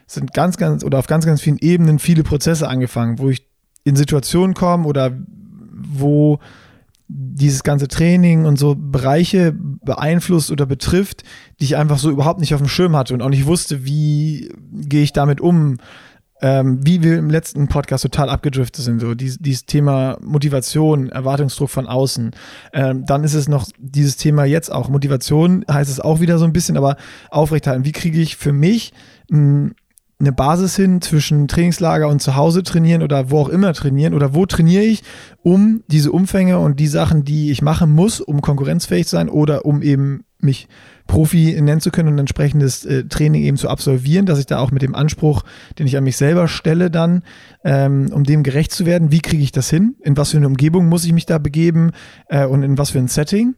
sind ganz, ganz, oder auf ganz, ganz vielen Ebenen viele Prozesse angefangen, wo ich in Situationen komme oder wo dieses ganze Training und so Bereiche beeinflusst oder betrifft, die ich einfach so überhaupt nicht auf dem Schirm hatte und auch nicht wusste, wie gehe ich damit um. Ähm, wie wir im letzten Podcast total abgedriftet sind, so dieses, dieses Thema Motivation, Erwartungsdruck von außen. Ähm, dann ist es noch dieses Thema jetzt auch. Motivation heißt es auch wieder so ein bisschen, aber aufrechthalten. Wie kriege ich für mich ein eine Basis hin zwischen Trainingslager und zu Hause trainieren oder wo auch immer trainieren oder wo trainiere ich, um diese Umfänge und die Sachen, die ich machen muss, um konkurrenzfähig zu sein oder um eben mich Profi nennen zu können und entsprechendes äh, Training eben zu absolvieren, dass ich da auch mit dem Anspruch, den ich an mich selber stelle, dann, ähm, um dem gerecht zu werden, wie kriege ich das hin? In was für eine Umgebung muss ich mich da begeben äh, und in was für ein Setting?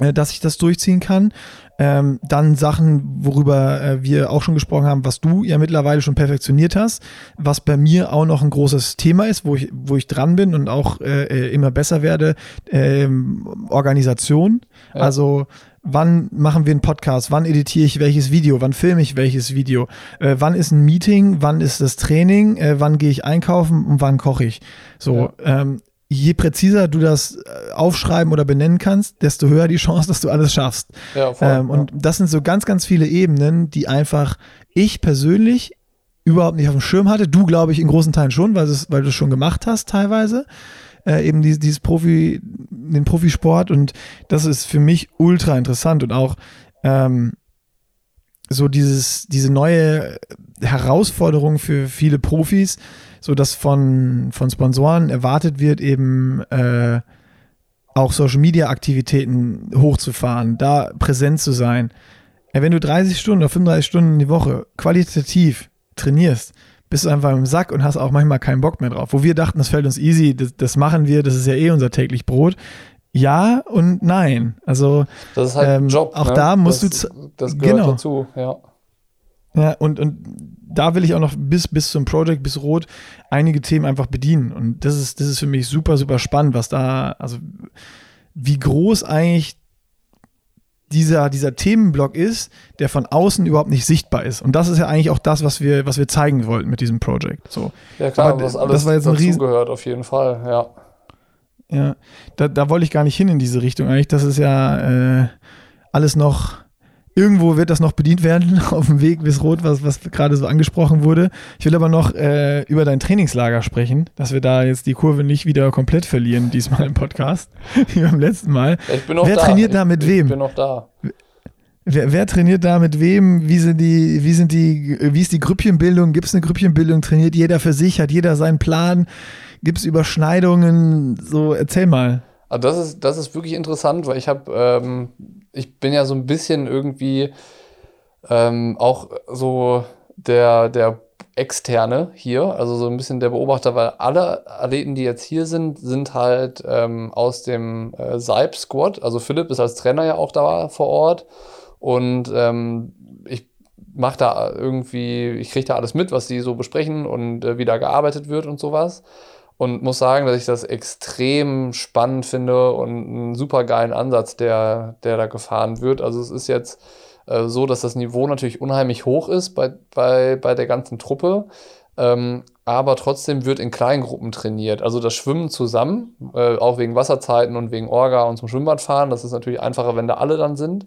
Äh, dass ich das durchziehen kann. Ähm, dann Sachen, worüber äh, wir auch schon gesprochen haben, was du ja mittlerweile schon perfektioniert hast, was bei mir auch noch ein großes Thema ist, wo ich, wo ich dran bin und auch äh, äh immer besser werde, ähm, Organisation. Ja. Also wann machen wir einen Podcast, wann editiere ich welches Video, wann filme ich welches Video, äh, wann ist ein Meeting, wann ist das Training, äh, wann gehe ich einkaufen und wann koche ich. So, ja. ähm, je präziser du das äh, aufschreiben oder benennen kannst, desto höher die Chance, dass du alles schaffst. Ja, voll, ähm, ja. Und das sind so ganz, ganz viele Ebenen, die einfach ich persönlich überhaupt nicht auf dem Schirm hatte. Du, glaube ich, in großen Teilen schon, weil, weil du es schon gemacht hast teilweise. Äh, eben dieses, dieses Profi, den Profisport und das ist für mich ultra interessant und auch ähm, so dieses, diese neue Herausforderung für viele Profis, so dass von, von Sponsoren erwartet wird, eben äh, auch Social Media Aktivitäten hochzufahren, da präsent zu sein. Ja, wenn du 30 Stunden oder 35 Stunden die Woche qualitativ trainierst, bist du einfach im Sack und hast auch manchmal keinen Bock mehr drauf. Wo wir dachten, das fällt uns easy, das, das machen wir, das ist ja eh unser täglich Brot. Ja und nein. Also
das ist halt ähm, Job.
Auch ne? da musst
das,
du
das gehört genau. dazu, ja.
Ja, und, und da will ich auch noch bis, bis zum Project, bis Rot, einige Themen einfach bedienen. Und das ist, das ist für mich super, super spannend, was da, also wie groß eigentlich dieser, dieser Themenblock ist, der von außen überhaupt nicht sichtbar ist. Und das ist ja eigentlich auch das, was wir, was wir zeigen wollten mit diesem Project. So.
Ja klar, Aber was alles das war jetzt ein Riesen gehört auf jeden Fall, ja.
Ja, da, da wollte ich gar nicht hin in diese Richtung eigentlich. Das ist ja äh, alles noch Irgendwo wird das noch bedient werden auf dem Weg bis Rot, was, was gerade so angesprochen wurde. Ich will aber noch äh, über dein Trainingslager sprechen, dass wir da jetzt die Kurve nicht wieder komplett verlieren, diesmal im Podcast, wie beim letzten Mal.
Ich bin noch
wer
da.
trainiert da mit
ich,
wem?
Ich bin noch da.
Wer, wer, trainiert da mit wem? Wie sind die, wie sind die, wie ist die Grüppchenbildung? Gibt es eine Grüppchenbildung? Trainiert jeder für sich? Hat jeder seinen Plan? Gibt es Überschneidungen? So, erzähl mal.
Also das ist, das ist wirklich interessant, weil ich habe ähm, ich bin ja so ein bisschen irgendwie ähm, auch so der, der Externe hier, also so ein bisschen der Beobachter, weil alle Athleten, die jetzt hier sind, sind halt ähm, aus dem äh, Seib Squad. Also Philipp ist als Trainer ja auch da vor Ort und ähm, ich mache da irgendwie, ich kriege da alles mit, was die so besprechen und äh, wie da gearbeitet wird und sowas und muss sagen, dass ich das extrem spannend finde und einen super geilen Ansatz, der, der da gefahren wird. Also es ist jetzt äh, so, dass das Niveau natürlich unheimlich hoch ist bei, bei, bei der ganzen Truppe. Ähm, aber trotzdem wird in kleinen Gruppen trainiert. Also das Schwimmen zusammen, äh, auch wegen Wasserzeiten und wegen Orga und zum Schwimmbad fahren, das ist natürlich einfacher, wenn da alle dann sind.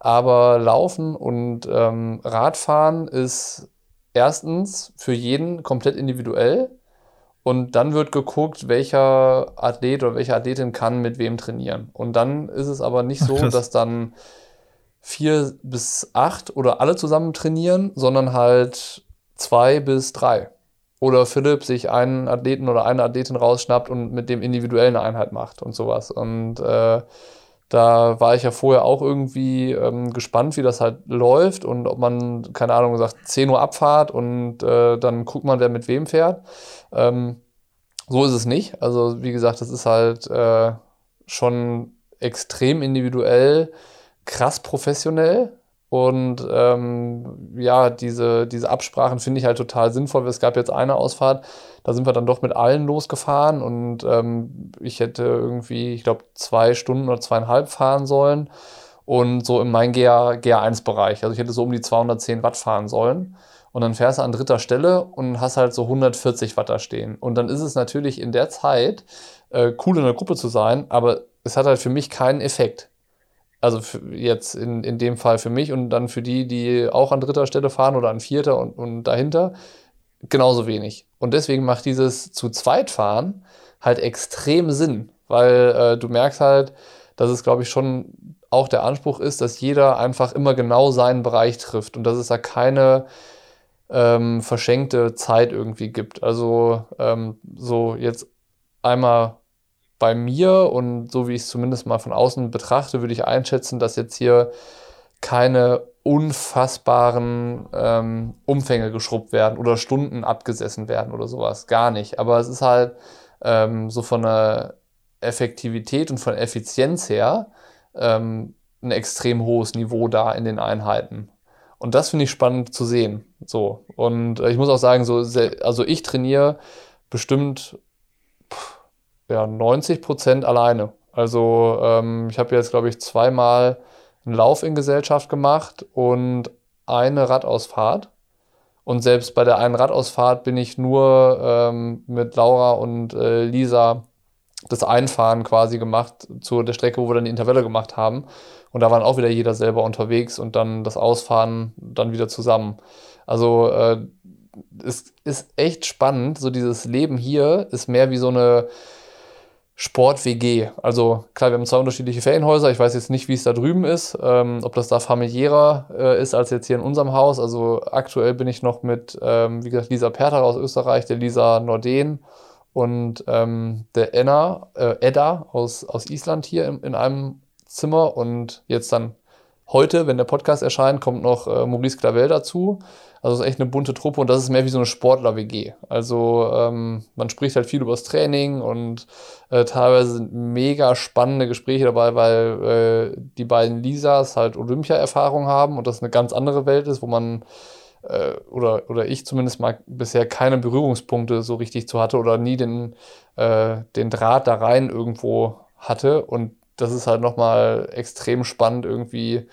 Aber Laufen und ähm, Radfahren ist erstens für jeden komplett individuell und dann wird geguckt, welcher Athlet oder welche Athletin kann mit wem trainieren. Und dann ist es aber nicht Ach, so, dass dann vier bis acht oder alle zusammen trainieren, sondern halt zwei bis drei. Oder Philipp sich einen Athleten oder eine Athletin rausschnappt und mit dem individuell eine Einheit macht und sowas. Und äh, da war ich ja vorher auch irgendwie ähm, gespannt, wie das halt läuft und ob man, keine Ahnung, sagt 10 Uhr Abfahrt und äh, dann guckt man, wer mit wem fährt. Ähm, so ist es nicht. Also, wie gesagt, das ist halt äh, schon extrem individuell, krass professionell. Und ähm, ja, diese, diese Absprachen finde ich halt total sinnvoll. Es gab jetzt eine Ausfahrt, da sind wir dann doch mit allen losgefahren und ähm, ich hätte irgendwie, ich glaube, zwei Stunden oder zweieinhalb fahren sollen und so in meinem GA, GA1-Bereich. Also ich hätte so um die 210 Watt fahren sollen. Und dann fährst du an dritter Stelle und hast halt so 140 Watt da stehen. Und dann ist es natürlich in der Zeit äh, cool in der Gruppe zu sein, aber es hat halt für mich keinen Effekt. Also jetzt in, in dem Fall für mich und dann für die, die auch an dritter Stelle fahren oder an vierter und, und dahinter, genauso wenig. Und deswegen macht dieses zu zweit fahren halt extrem Sinn, weil äh, du merkst halt, dass es, glaube ich, schon auch der Anspruch ist, dass jeder einfach immer genau seinen Bereich trifft und dass es da keine ähm, verschenkte Zeit irgendwie gibt. Also ähm, so jetzt einmal bei mir und so wie ich es zumindest mal von außen betrachte, würde ich einschätzen, dass jetzt hier keine unfassbaren ähm, Umfänge geschrubbt werden oder Stunden abgesessen werden oder sowas. Gar nicht. Aber es ist halt ähm, so von der Effektivität und von Effizienz her ähm, ein extrem hohes Niveau da in den Einheiten. Und das finde ich spannend zu sehen. So. Und äh, ich muss auch sagen, so, also ich trainiere bestimmt ja, 90 Prozent alleine. Also ähm, ich habe jetzt, glaube ich, zweimal einen Lauf in Gesellschaft gemacht und eine Radausfahrt. Und selbst bei der einen Radausfahrt bin ich nur ähm, mit Laura und äh, Lisa das Einfahren quasi gemacht zu der Strecke, wo wir dann die Intervalle gemacht haben. Und da waren auch wieder jeder selber unterwegs und dann das Ausfahren dann wieder zusammen. Also äh, es ist echt spannend. So dieses Leben hier ist mehr wie so eine Sport-WG. Also klar, wir haben zwei unterschiedliche Ferienhäuser. Ich weiß jetzt nicht, wie es da drüben ist, ähm, ob das da familiärer äh, ist als jetzt hier in unserem Haus. Also aktuell bin ich noch mit, ähm, wie gesagt, Lisa Perter aus Österreich, der Lisa Norden und ähm, der Enna, äh, Edda aus, aus Island hier in, in einem Zimmer. Und jetzt dann heute, wenn der Podcast erscheint, kommt noch äh, Maurice Clavel dazu. Also es ist echt eine bunte Truppe und das ist mehr wie so eine Sportler-WG. Also ähm, man spricht halt viel über das Training und äh, teilweise sind mega spannende Gespräche dabei, weil äh, die beiden Lisas halt Olympia-Erfahrung haben und das eine ganz andere Welt ist, wo man äh, oder, oder ich zumindest mal bisher keine Berührungspunkte so richtig zu hatte oder nie den, äh, den Draht da rein irgendwo hatte. Und das ist halt nochmal extrem spannend irgendwie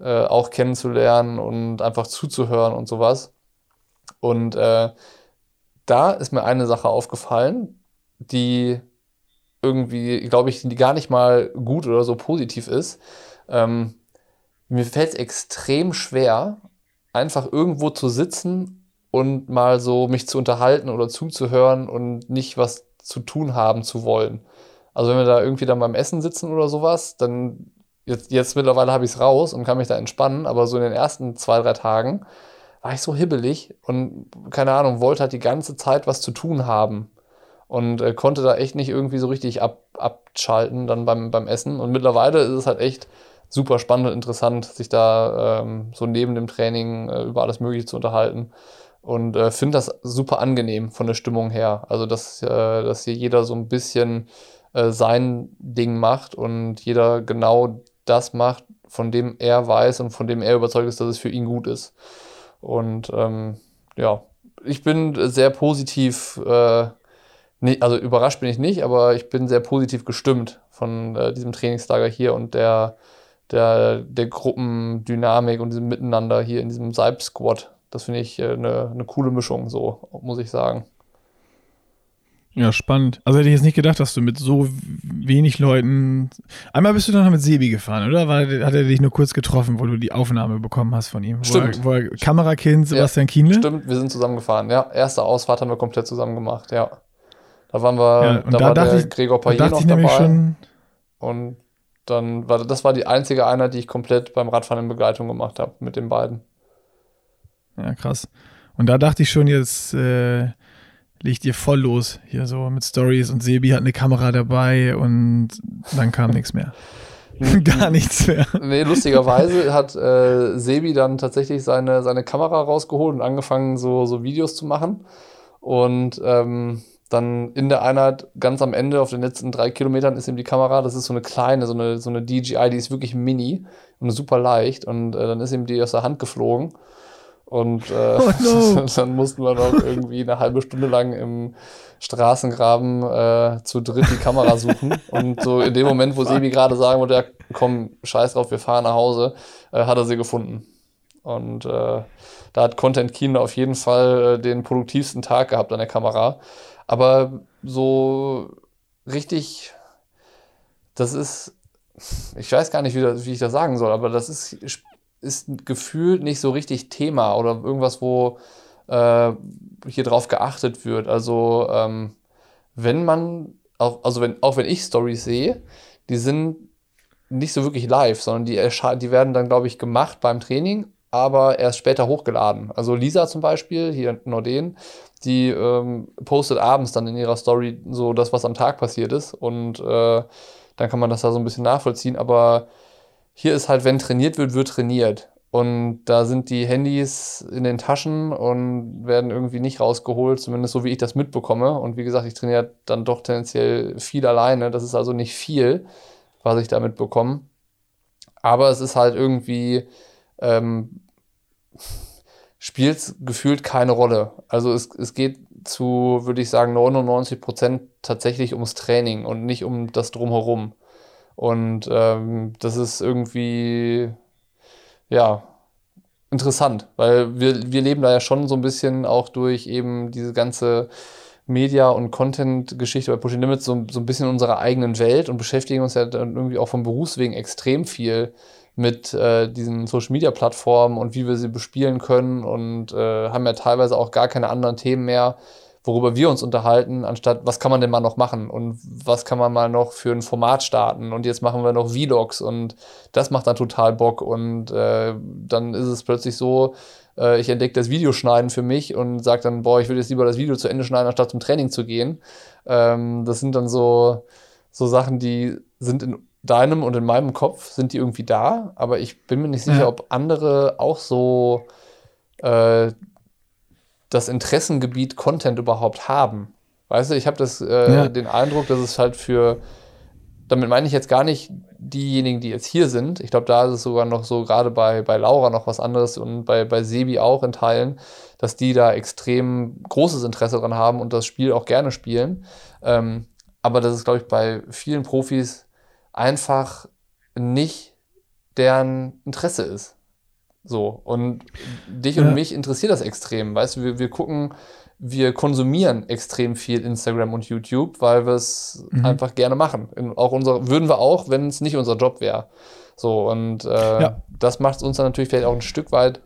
äh, auch kennenzulernen und einfach zuzuhören und sowas. Und äh, da ist mir eine Sache aufgefallen, die irgendwie, glaube ich, gar nicht mal gut oder so positiv ist. Ähm, mir fällt es extrem schwer, einfach irgendwo zu sitzen und mal so mich zu unterhalten oder zuzuhören und nicht was zu tun haben zu wollen. Also wenn wir da irgendwie dann beim Essen sitzen oder sowas, dann Jetzt, jetzt mittlerweile habe ich es raus und kann mich da entspannen, aber so in den ersten zwei, drei Tagen war ich so hibbelig und keine Ahnung, wollte halt die ganze Zeit was zu tun haben und äh, konnte da echt nicht irgendwie so richtig ab, abschalten dann beim, beim Essen. Und mittlerweile ist es halt echt super spannend und interessant, sich da ähm, so neben dem Training äh, über alles Mögliche zu unterhalten. Und äh, finde das super angenehm von der Stimmung her. Also, dass, äh, dass hier jeder so ein bisschen äh, sein Ding macht und jeder genau das macht, von dem er weiß und von dem er überzeugt ist, dass es für ihn gut ist. Und ähm, ja, ich bin sehr positiv, äh, nicht, also überrascht bin ich nicht, aber ich bin sehr positiv gestimmt von äh, diesem Trainingslager hier und der, der, der Gruppendynamik und diesem Miteinander hier in diesem Seib-Squad. Das finde ich äh, eine, eine coole Mischung, so muss ich sagen.
Ja, spannend. Also hätte ich jetzt nicht gedacht, dass du mit so wenig Leuten. Einmal bist du dann noch mit Sebi gefahren, oder? War, hat er dich nur kurz getroffen, wo du die Aufnahme bekommen hast von ihm?
Stimmt.
Wo er, wo er Kamerakind Sebastian
ja,
Kienle?
Stimmt, wir sind zusammen gefahren. Ja, erste Ausfahrt haben wir komplett zusammen gemacht, ja. Da waren wir,
Ja, und
da,
da
war
dachte
der
ich-
Gregor Payet noch dabei.
schon,
Und dann war das war die einzige Einheit, die ich komplett beim Radfahren in Begleitung gemacht habe mit den beiden.
ja, krass. Und da dachte ich schon, jetzt äh, legt ihr voll los hier so mit Stories und Sebi hat eine Kamera dabei und dann kam nichts mehr. Gar nichts mehr.
Nee, lustigerweise hat äh, Sebi dann tatsächlich seine, seine Kamera rausgeholt und angefangen, so, so Videos zu machen. Und ähm, dann in der Einheit ganz am Ende, auf den letzten drei Kilometern, ist ihm die Kamera, das ist so eine kleine, so eine, so eine DJI, die ist wirklich mini und super leicht. Und äh, dann ist ihm die aus der Hand geflogen. Und äh,
Oh no.
dann mussten wir noch irgendwie eine halbe Stunde lang im Straßengraben äh, zu dritt die Kamera suchen. Und so in dem Moment, wo Sebi gerade sagen wollte, ja, komm, scheiß drauf, wir fahren nach Hause, äh, hat er sie gefunden. Und äh, da hat Content Kino auf jeden Fall äh, den produktivsten Tag gehabt an der Kamera. Aber so richtig, das ist, ich weiß gar nicht, wie, wie ich das sagen soll, aber das ist, ist gefühlt nicht so richtig Thema oder irgendwas, wo äh, hier drauf geachtet wird. Also ähm, wenn man, auch, also wenn, auch wenn ich Stories sehe, die sind nicht so wirklich live, sondern die, die werden dann, glaube ich, gemacht beim Training, aber erst später hochgeladen. Also Lisa zum Beispiel, hier in Norden, die ähm, postet abends dann in ihrer Story so das, was am Tag passiert ist und äh, dann kann man das da so ein bisschen nachvollziehen, aber hier ist halt, wenn trainiert wird, wird trainiert. Und da sind die Handys in den Taschen und werden irgendwie nicht rausgeholt, zumindest so wie ich das mitbekomme. Und wie gesagt, ich trainiere dann doch tendenziell viel alleine. Das ist also nicht viel, was ich da mitbekomme. Aber es ist halt irgendwie, ähm, spielt gefühlt keine Rolle. Also es, es geht zu, würde ich sagen, 99 Prozent tatsächlich ums Training und nicht um das Drumherum. Und ähm, das ist irgendwie, ja, interessant, weil wir, wir leben da ja schon so ein bisschen auch durch eben diese ganze Media- und Content-Geschichte bei Pushing Limits so, so ein bisschen in unserer eigenen Welt und beschäftigen uns ja dann irgendwie auch vom Berufswegen extrem viel mit äh, diesen Social-Media-Plattformen und wie wir sie bespielen können und äh, haben ja teilweise auch gar keine anderen Themen mehr, worüber wir uns unterhalten, anstatt was kann man denn mal noch machen und was kann man mal noch für ein Format starten und jetzt machen wir noch Vlogs und das macht dann total Bock und äh, dann ist es plötzlich so, äh, ich entdecke das Videoschneiden für mich und sage dann, boah, ich würde jetzt lieber das Video zu Ende schneiden, anstatt zum Training zu gehen. Ähm, das sind dann so, so Sachen, die sind in deinem und in meinem Kopf, sind die irgendwie da, aber ich bin mir nicht sicher,
Ja.
ob andere auch so äh, das Interessengebiet Content überhaupt haben. Weißt du, ich habe das äh,
Ja.
den Eindruck, dass es halt für, damit meine ich jetzt gar nicht diejenigen, die jetzt hier sind. Ich glaube, da ist es sogar noch so, gerade bei, bei Laura noch was anderes und bei, bei Sebi auch in Teilen, dass die da extrem großes Interesse dran haben und das Spiel auch gerne spielen. Ähm, aber das ist, glaube ich, bei vielen Profis einfach nicht deren Interesse ist. So, und dich und
Ja.
mich interessiert das extrem. Weißt du, wir, wir gucken, wir konsumieren extrem viel Instagram und YouTube, weil wir es
Mhm.
einfach gerne machen. Auch unser, würden wir auch, wenn es nicht unser Job wäre. So, und äh,
Ja.
das macht es uns dann natürlich vielleicht auch ein Stück weit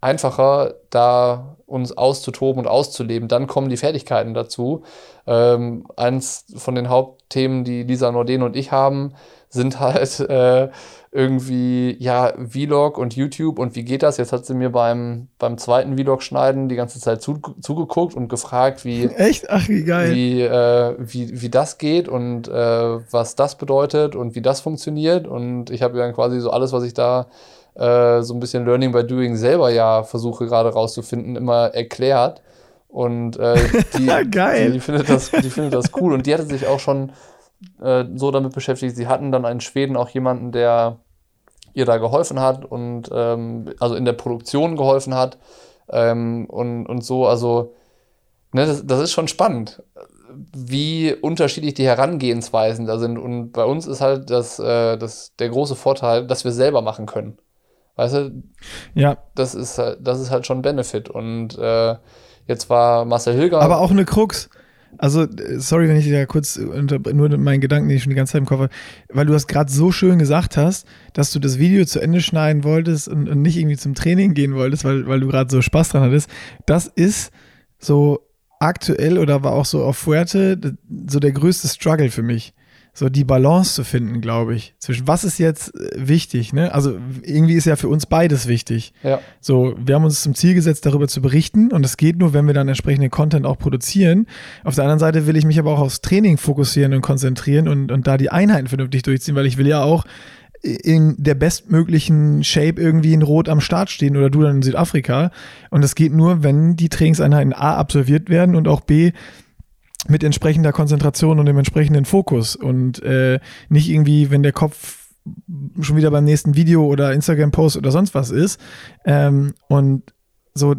einfacher, da uns auszutoben und auszuleben. Dann kommen die Fertigkeiten dazu. Ähm, eins von den Hauptthemen, die Lisa Norden und ich haben, sind halt äh, irgendwie, ja, Vlog und YouTube und wie geht das? Jetzt hat sie mir beim, beim zweiten Vlog-Schneiden die ganze Zeit zu, zugeguckt und gefragt, wie,
Echt? Ach, wie geil.
wie, äh, wie, wie das geht und äh, was das bedeutet und wie das funktioniert. Und ich habe dann quasi so alles, was ich da äh, so ein bisschen Learning by Doing selber ja versuche gerade rauszufinden, immer erklärt. Und äh, die,
Geil.
Die, findet das, die findet das cool. Und die hatte sich auch schon äh, so damit beschäftigt. Sie hatten dann in Schweden auch jemanden, der ihr da geholfen hat und ähm, also in der Produktion geholfen hat. Ähm, und, und so, also ne, das, das ist schon spannend, wie unterschiedlich die Herangehensweisen da sind. Und bei uns ist halt das, äh, das der große Vorteil, dass wir selber machen können. Weißt du,
Ja,
das ist, halt- das ist halt schon ein Benefit. Und äh, jetzt war Marcel Hilger.
aber auch eine Krux. Also, äh, sorry, wenn ich da kurz unter, nur meinen Gedanken, den ich schon die ganze Zeit im Kopf habe, weil du das gerade so schön gesagt hast, dass du das Video zu Ende schneiden wolltest und, und nicht irgendwie zum Training gehen wolltest, weil, weil du gerade so Spaß dran hattest. Das ist so aktuell oder war auch so auf Fuerte so der größte Struggle für mich so die Balance zu finden, glaube ich. Zwischen was ist jetzt äh, wichtig, ne? Also irgendwie ist ja für uns beides wichtig.
Ja.
So, wir haben uns zum Ziel gesetzt, darüber zu berichten und das geht nur, wenn wir dann entsprechenden Content auch produzieren. Auf der anderen Seite will ich mich aber auch aufs Training fokussieren und konzentrieren und, und da die Einheiten vernünftig durchziehen, weil ich will ja auch in der bestmöglichen Shape irgendwie in Rot am Start stehen oder du dann in Südafrika. Und das geht nur, wenn die Trainingseinheiten A absolviert werden und auch B mit entsprechender Konzentration und dem entsprechenden Fokus und äh, nicht irgendwie, wenn der Kopf schon wieder beim nächsten Video oder Instagram-Post oder sonst was ist. Ähm, und so,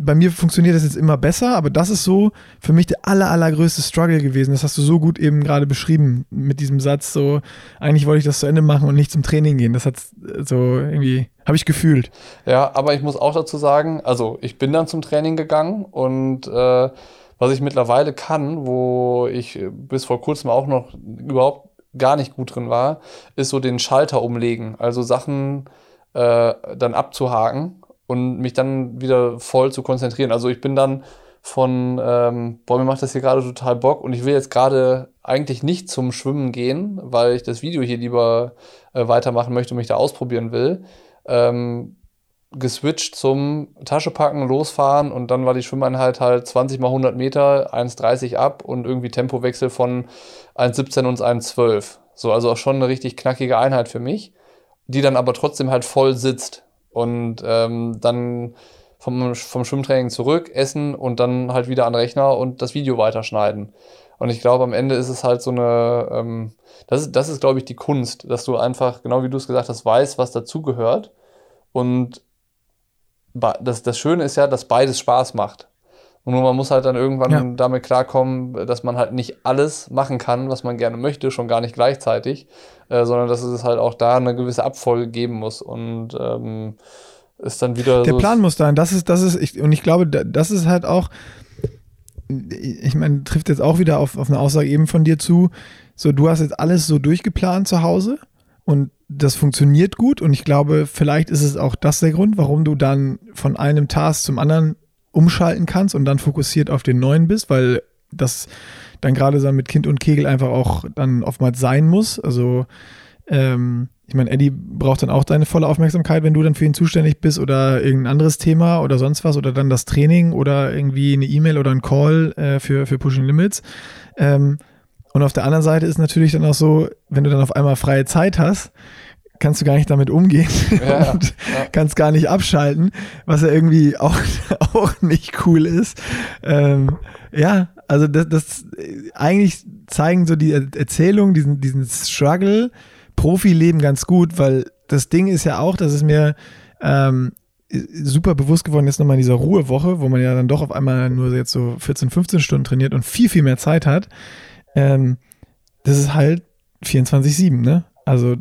bei mir funktioniert das jetzt immer besser, aber das ist so für mich der aller, allergrößte Struggle gewesen. Das hast du so gut eben gerade beschrieben mit diesem Satz, so, eigentlich wollte ich das zu Ende machen und nicht zum Training gehen. Das hat so irgendwie, habe ich gefühlt.
Ja, aber ich muss auch dazu sagen, also ich bin dann zum Training gegangen und äh, was ich mittlerweile kann, wo ich bis vor kurzem auch noch überhaupt gar nicht gut drin war, ist so den Schalter umlegen. Also Sachen äh, dann abzuhaken und mich dann wieder voll zu konzentrieren. Also ich bin dann von, ähm, boah, mir macht das hier gerade total Bock und ich will jetzt gerade eigentlich nicht zum Schwimmen gehen, weil ich das Video hier lieber äh, weitermachen möchte und mich da ausprobieren will. Ähm, geswitcht zum Taschepacken, losfahren und dann war die Schwimmeinheit halt 20 mal 100 Meter, 1,30 ab und irgendwie Tempowechsel von 1,17 und 1,12. So, also auch schon eine richtig knackige Einheit für mich, die dann aber trotzdem halt voll sitzt. Und ähm, dann vom, vom Schwimmtraining zurück, essen und dann halt wieder an den Rechner und das Video weiterschneiden. Und ich glaube, am Ende ist es halt so eine, ähm, das ist, das ist, glaube ich, die Kunst, dass du einfach, genau wie du es gesagt hast, weißt, was dazugehört und das, das Schöne ist ja, dass beides Spaß macht. Und nur man muss halt dann irgendwann ja. damit klarkommen, dass man halt nicht alles machen kann, was man gerne möchte, schon gar nicht gleichzeitig, äh, sondern dass es halt auch da eine gewisse Abfolge geben muss. Und ähm, ist dann wieder.
Der so Plan muss sein, das ist, das ist, ich, und ich glaube, das ist halt auch, ich meine, trifft jetzt auch wieder auf, auf eine Aussage eben von dir zu. So, du hast jetzt alles so durchgeplant zu Hause und das funktioniert gut und ich glaube, vielleicht ist es auch das der Grund, warum du dann von einem Task zum anderen umschalten kannst und dann fokussiert auf den neuen bist, weil das dann gerade so mit Kind und Kegel einfach auch dann oftmals sein muss. Also ähm, ich meine, Eddie braucht dann auch deine volle Aufmerksamkeit, wenn du dann für ihn zuständig bist oder irgendein anderes Thema oder sonst was oder dann das Training oder irgendwie eine E-Mail oder ein Call äh, für, für Pushing Limits. Ähm, und auf der anderen Seite ist natürlich dann auch so, wenn du dann auf einmal freie Zeit hast, kannst du gar nicht damit umgehen ja, und ja. kannst gar nicht abschalten, was ja irgendwie auch, auch nicht cool ist. Ähm, ja, also das, das eigentlich zeigen so die Erzählungen, diesen, diesen Struggle, Profileben ganz gut, weil das Ding ist ja auch, dass es mir ähm, super bewusst geworden ist nochmal in dieser Ruhewoche, wo man ja dann doch auf einmal nur jetzt so 14, 15 Stunden trainiert und viel, viel mehr Zeit hat ähm, das ist halt 24-7, ne? Also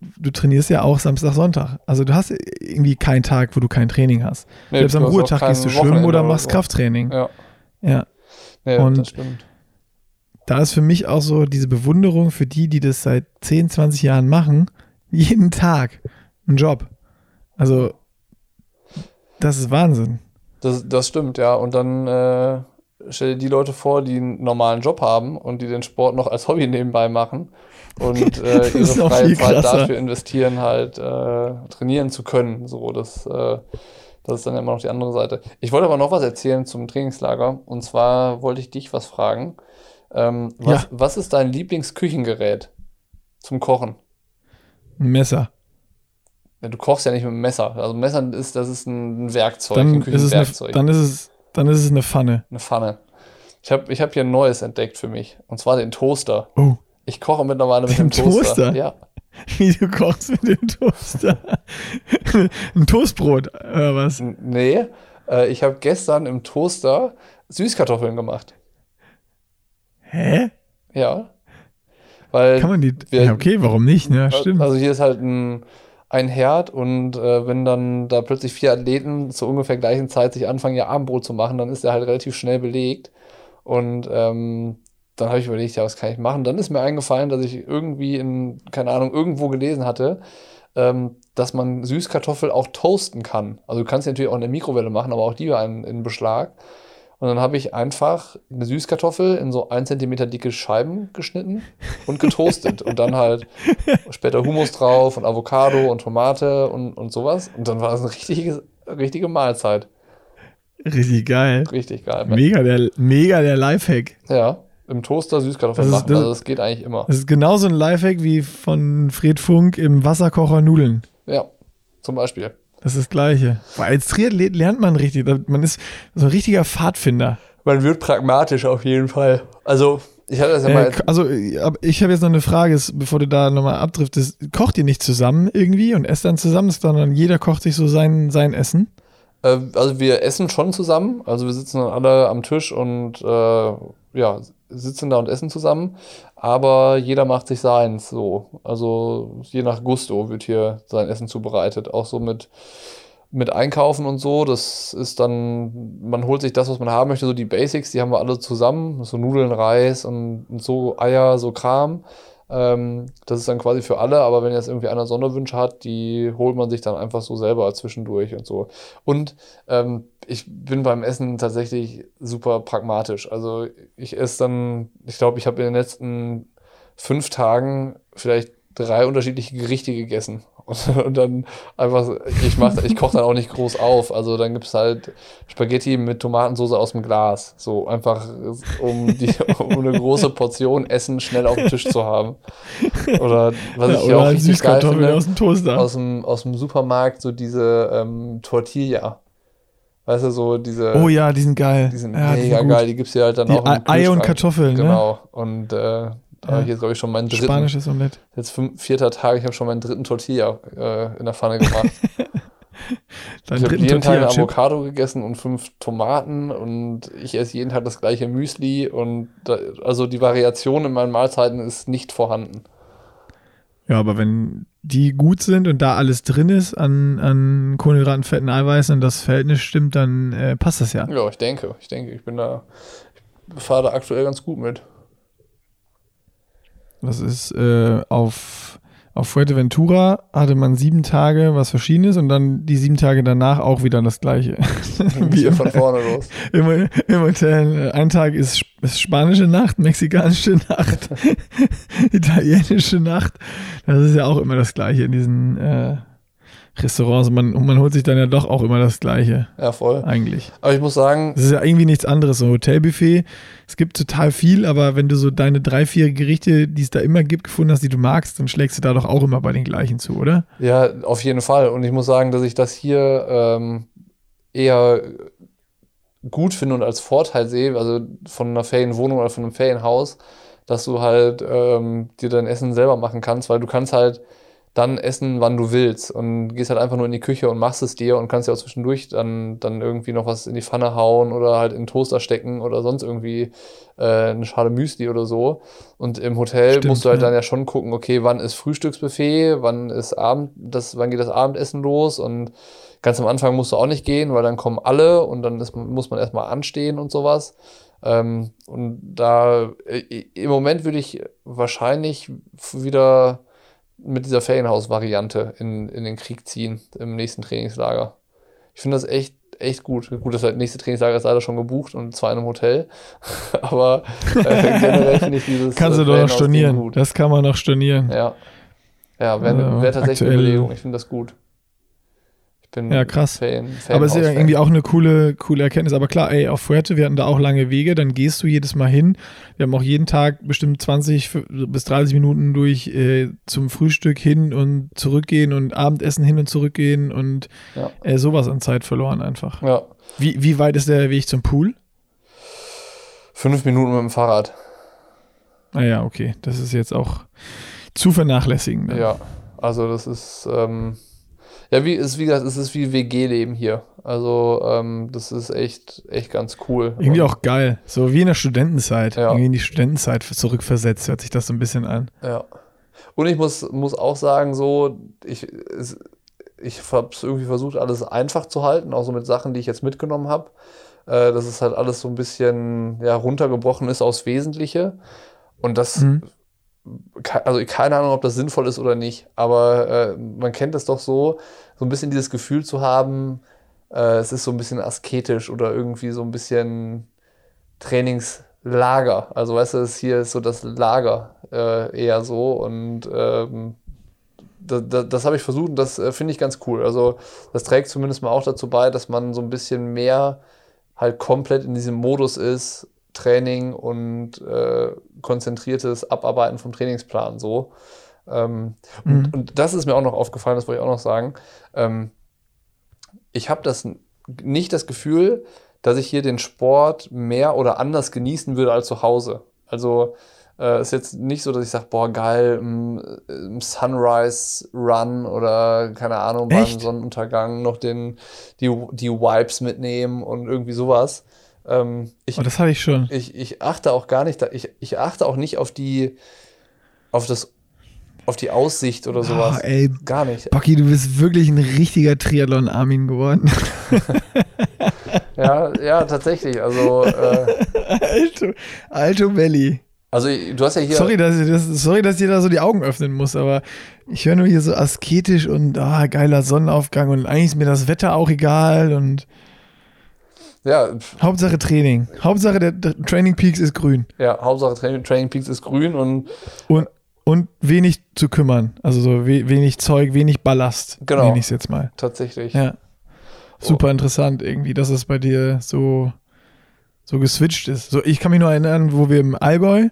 du trainierst ja auch Samstag, Sonntag. Also du hast irgendwie keinen Tag, wo du kein Training hast. Nee, Selbst am Ruhetag gehst du schwimmen oder machst oder so. Krafttraining. Ja. Ja. Nee, Und das stimmt. Da ist für mich auch so diese Bewunderung für die, die das seit 10, 20 Jahren machen, jeden Tag ein Job. Also das ist Wahnsinn.
Das, das stimmt, ja. Und dann äh, stell dir die Leute vor, die einen normalen Job haben und die den Sport noch als Hobby nebenbei machen und äh, ihre freie Zeit dafür investieren, halt äh, trainieren zu können. So, das, äh, das ist dann immer noch die andere Seite. Ich wollte aber noch was erzählen zum Trainingslager. Und zwar wollte ich dich was fragen. Ähm, was, ja. was ist dein Lieblingsküchengerät zum Kochen?
Ein Messer.
Ja, du kochst ja nicht mit einem Messer. Also Messer ist, das ist ein Werkzeug.
Dann, ein ist, es eine, dann ist es dann ist es eine Pfanne.
Eine Pfanne. Ich habe ich hab hier ein neues entdeckt für mich. Und zwar den Toaster.
Oh.
Ich koche mittlerweile mit dem Toaster. Toaster. Ja.
Wie du kochst mit dem Toaster? ein Toastbrot oder was?
Nee, äh, ich habe gestern im Toaster Süßkartoffeln gemacht.
Hä?
Ja. Weil
Kann man die. Wir, ja, okay, warum nicht? Ja, stimmt.
Also hier ist halt ein ein Herd und äh, wenn dann da plötzlich vier Athleten zur ungefähr gleichen Zeit sich anfangen, ihr Abendbrot zu machen, dann ist der halt relativ schnell belegt. Und ähm, dann habe ich überlegt, ja, was kann ich machen? Dann ist mir eingefallen, dass ich irgendwie in, keine Ahnung, irgendwo gelesen hatte, ähm, dass man Süßkartoffel auch toasten kann. Also du kannst sie natürlich auch in der Mikrowelle machen, aber auch die war in, in Beschlag. Und dann habe ich einfach eine Süßkartoffel in so ein Zentimeter dicke Scheiben geschnitten und getoastet. und dann halt später Hummus drauf und Avocado und Tomate und, und sowas. Und dann war das eine richtige, richtige Mahlzeit.
Richtig geil.
Richtig geil.
Mega der, mega der Lifehack.
Ja, im Toaster Süßkartoffeln
Das ist-
machen.
das-
Also das geht eigentlich immer.
Das ist genauso ein Lifehack wie von Fred Funk im Wasserkocher Nudeln.
Ja, zum Beispiel.
Das ist das Gleiche. Weil als Triathlet lernt man richtig. Man ist so ein richtiger Pfadfinder.
Man wird pragmatisch auf jeden Fall. Also, ich hatte das ja
Äh,
mal.
also, äh, aber ich habe jetzt noch eine Frage, ist, bevor du da nochmal abdriftest. Kocht ihr nicht zusammen irgendwie und esst dann zusammen, sondern jeder kocht sich so sein, sein Essen?
Äh, also wir essen schon zusammen. Also wir sitzen dann alle am Tisch und äh, ja, sitzen da und essen zusammen. Aber jeder macht sich seins so. Also je nach Gusto wird hier sein Essen zubereitet. Auch so mit, mit Einkaufen und so. Das ist dann, man holt sich das, was man haben möchte. So die Basics, die haben wir alle zusammen. So Nudeln, Reis und, und so Eier, so Kram. Ähm, das ist dann quasi für alle, aber wenn jetzt irgendwie einer Sonderwünsche hat, die holt man sich dann einfach so selber zwischendurch und so. Und ähm, ich bin beim Essen tatsächlich super pragmatisch. Also ich esse dann, ich glaube, ich habe in den letzten fünf Tagen vielleicht drei unterschiedliche Gerichte gegessen. Und, dann einfach, ich mach, ich koche dann auch nicht groß auf. Also dann gibt es halt Spaghetti mit Tomatensauce aus dem Glas. So einfach, um, die, um eine große Portion Essen schnell auf dem Tisch zu haben. Oder was
Ja,
ich
oder
auch richtig geil finde,
aus dem Toaster.
aus dem, aus dem Supermarkt so diese ähm, Tortilla. Weißt du, so diese,
oh ja, die sind geil.
die sind
ja, die
mega
sind
geil. Die gibt es ja halt dann
Die
auch im
Ei- Eier und. Kartoffeln, ne?
Genau. Und äh, ich
Ja.
jetzt, glaube ich, schon meinen dritten,
Spanisches Omelett.
jetzt fünf, vierter Tag, ich habe schon meinen dritten Tortilla äh, in der Pfanne gemacht.
Dein
ich habe jeden Tag eine. Avocado gegessen und fünf Tomaten und ich esse jeden Tag das gleiche Müsli und da, also die Variation in meinen Mahlzeiten ist nicht vorhanden.
Ja, aber wenn die gut sind und da alles drin ist an, an Kohlenhydraten, Fetten, Eiweißen und das Verhältnis stimmt, dann äh, passt das ja.
Ja, ich denke, ich denke, ich bin da, ich fahre da aktuell ganz gut mit.
Das ist äh, auf, auf Fuerteventura hatte man sieben Tage was Verschiedenes und dann die sieben Tage danach auch wieder das Gleiche.
Wie
immer,
von vorne los.
immer im Hotel. Ein Tag ist, ist spanische Nacht, mexikanische Nacht, italienische Nacht. Das ist ja auch immer das Gleiche in diesen äh, Restaurants. Und man, und man holt sich dann ja doch auch immer das Gleiche,
Ja, voll.
eigentlich.
Aber ich muss sagen,
Das ist ja irgendwie nichts anderes. So ein Hotelbuffet, es gibt total viel, aber wenn du so deine drei, vier Gerichte, die es da immer gibt, gefunden hast, die du magst, dann schlägst du da doch auch immer bei den gleichen zu, oder?
Ja, auf jeden Fall. Und ich muss sagen, dass ich das hier ähm, eher gut finde und als Vorteil sehe, also von einer Ferienwohnung oder von einem Ferienhaus, dass du halt ähm, dir dein Essen selber machen kannst, weil du kannst halt dann essen, wann du willst und gehst halt einfach nur in die Küche und machst es dir und kannst ja auch zwischendurch dann, dann irgendwie noch was in die Pfanne hauen oder halt in den Toaster stecken oder sonst irgendwie äh, eine Schale Müsli oder so. Und im Hotel
Stimmt,
musst du halt
ja.
dann ja schon gucken, okay, wann ist Frühstücksbuffet, wann ist Abend, das, wann geht das Abendessen los und ganz am Anfang musst du auch nicht gehen, weil dann kommen alle und dann ist, muss man erstmal anstehen und sowas. Ähm, und da äh, im Moment würde ich wahrscheinlich wieder mit dieser Ferienhaus-Variante in, in den Krieg ziehen im nächsten Trainingslager. Ich finde das echt, echt gut. Gut, das nächste Trainingslager ist leider schon gebucht und zwar in einem Hotel. Aber äh, generell finde ich dieses.
Kannst
äh,
du doch noch stornieren. Das kann man noch stornieren.
Ja. Ja, wäre wär tatsächlich eine Überlegung. Ich finde das gut. Ich bin
Ja, krass.
Fan,
Aber es ist ja irgendwie auch eine coole, coole Erkenntnis. Aber klar, ey, auf Fuerte, wir hatten da auch lange Wege, dann gehst du jedes Mal hin. Wir haben auch jeden Tag bestimmt 20 f- bis 30 Minuten durch äh, zum Frühstück hin und zurückgehen und Abendessen hin und zurückgehen und
Ja.
äh, sowas an Zeit verloren einfach.
Ja.
Wie, wie weit ist der Weg zum Pool?
Fünf Minuten mit dem Fahrrad.
Ah ja, okay. Das ist jetzt auch zu vernachlässigen. dann.
Ja. Also das ist, ähm, ja, wie ist, wie gesagt, es ist wie WG-Leben hier. Also, ähm, das ist echt, echt ganz cool.
Irgendwie
Und-
auch geil. So wie in der Studentenzeit.
Ja.
Irgendwie in die Studentenzeit zurückversetzt, hört sich das so ein bisschen an.
Ja. Und ich muss, muss auch sagen, so, ich, es, ich habe es irgendwie versucht, alles einfach zu halten, auch so mit Sachen, die ich jetzt mitgenommen habe. äh, dass es halt alles so ein bisschen ja, runtergebrochen ist aufs Wesentliche. Und das,
Mhm.
Also keine Ahnung, ob das sinnvoll ist oder nicht, aber äh, man kennt es doch so, so ein bisschen dieses Gefühl zu haben, äh, es ist so ein bisschen asketisch oder irgendwie so ein bisschen Trainingslager. Also weißt du, hier ist so das Lager äh, eher so und ähm, das, das, das habe ich versucht und das äh, finde ich ganz cool. Also das trägt zumindest mal auch dazu bei, dass man so ein bisschen mehr halt komplett in diesem Modus ist, Training und äh, konzentriertes Abarbeiten vom Trainingsplan so. Ähm,
Mhm.
und, und das ist mir auch noch aufgefallen, das wollte ich auch noch sagen. Ähm, ich habe das nicht das Gefühl, dass ich hier den Sport mehr oder anders genießen würde als zu Hause. Also äh, ist jetzt nicht so, dass ich sage, boah, geil, im, im Sunrise Run oder keine Ahnung, beim? Sonnenuntergang noch den, die, die Wipes mitnehmen und irgendwie sowas. Ähm, ich,
Oh, das hatte ich schon.
ich, ich achte auch gar nicht, ich, ich achte auch nicht auf die, auf das, auf die Aussicht oder sowas.
Oh, ey,
Gar nicht.
Bocky, du bist wirklich ein richtiger Triathlon-Armin geworden.
Ja, ja, tatsächlich. Also, äh,
Alto, Alto Belly.
also du hast ja hier.
Sorry, dass, ich das, sorry, dass ich da so die Augen öffnen muss, aber ich höre nur hier so asketisch und ah, geiler Sonnenaufgang und eigentlich ist mir das Wetter auch egal und
Ja,
Hauptsache Training. Hauptsache der, Training Peaks ist grün
ja, Hauptsache Training, Training Peaks ist grün und
und, und wenig zu kümmern. Also so we, wenig Zeug, wenig Ballast.
Genau.
Nenne ich es jetzt mal.
tatsächlich.
Ja. Super interessant irgendwie, dass es bei dir so, so geswitcht ist. So, ich kann mich nur erinnern, wo wir im Allgäu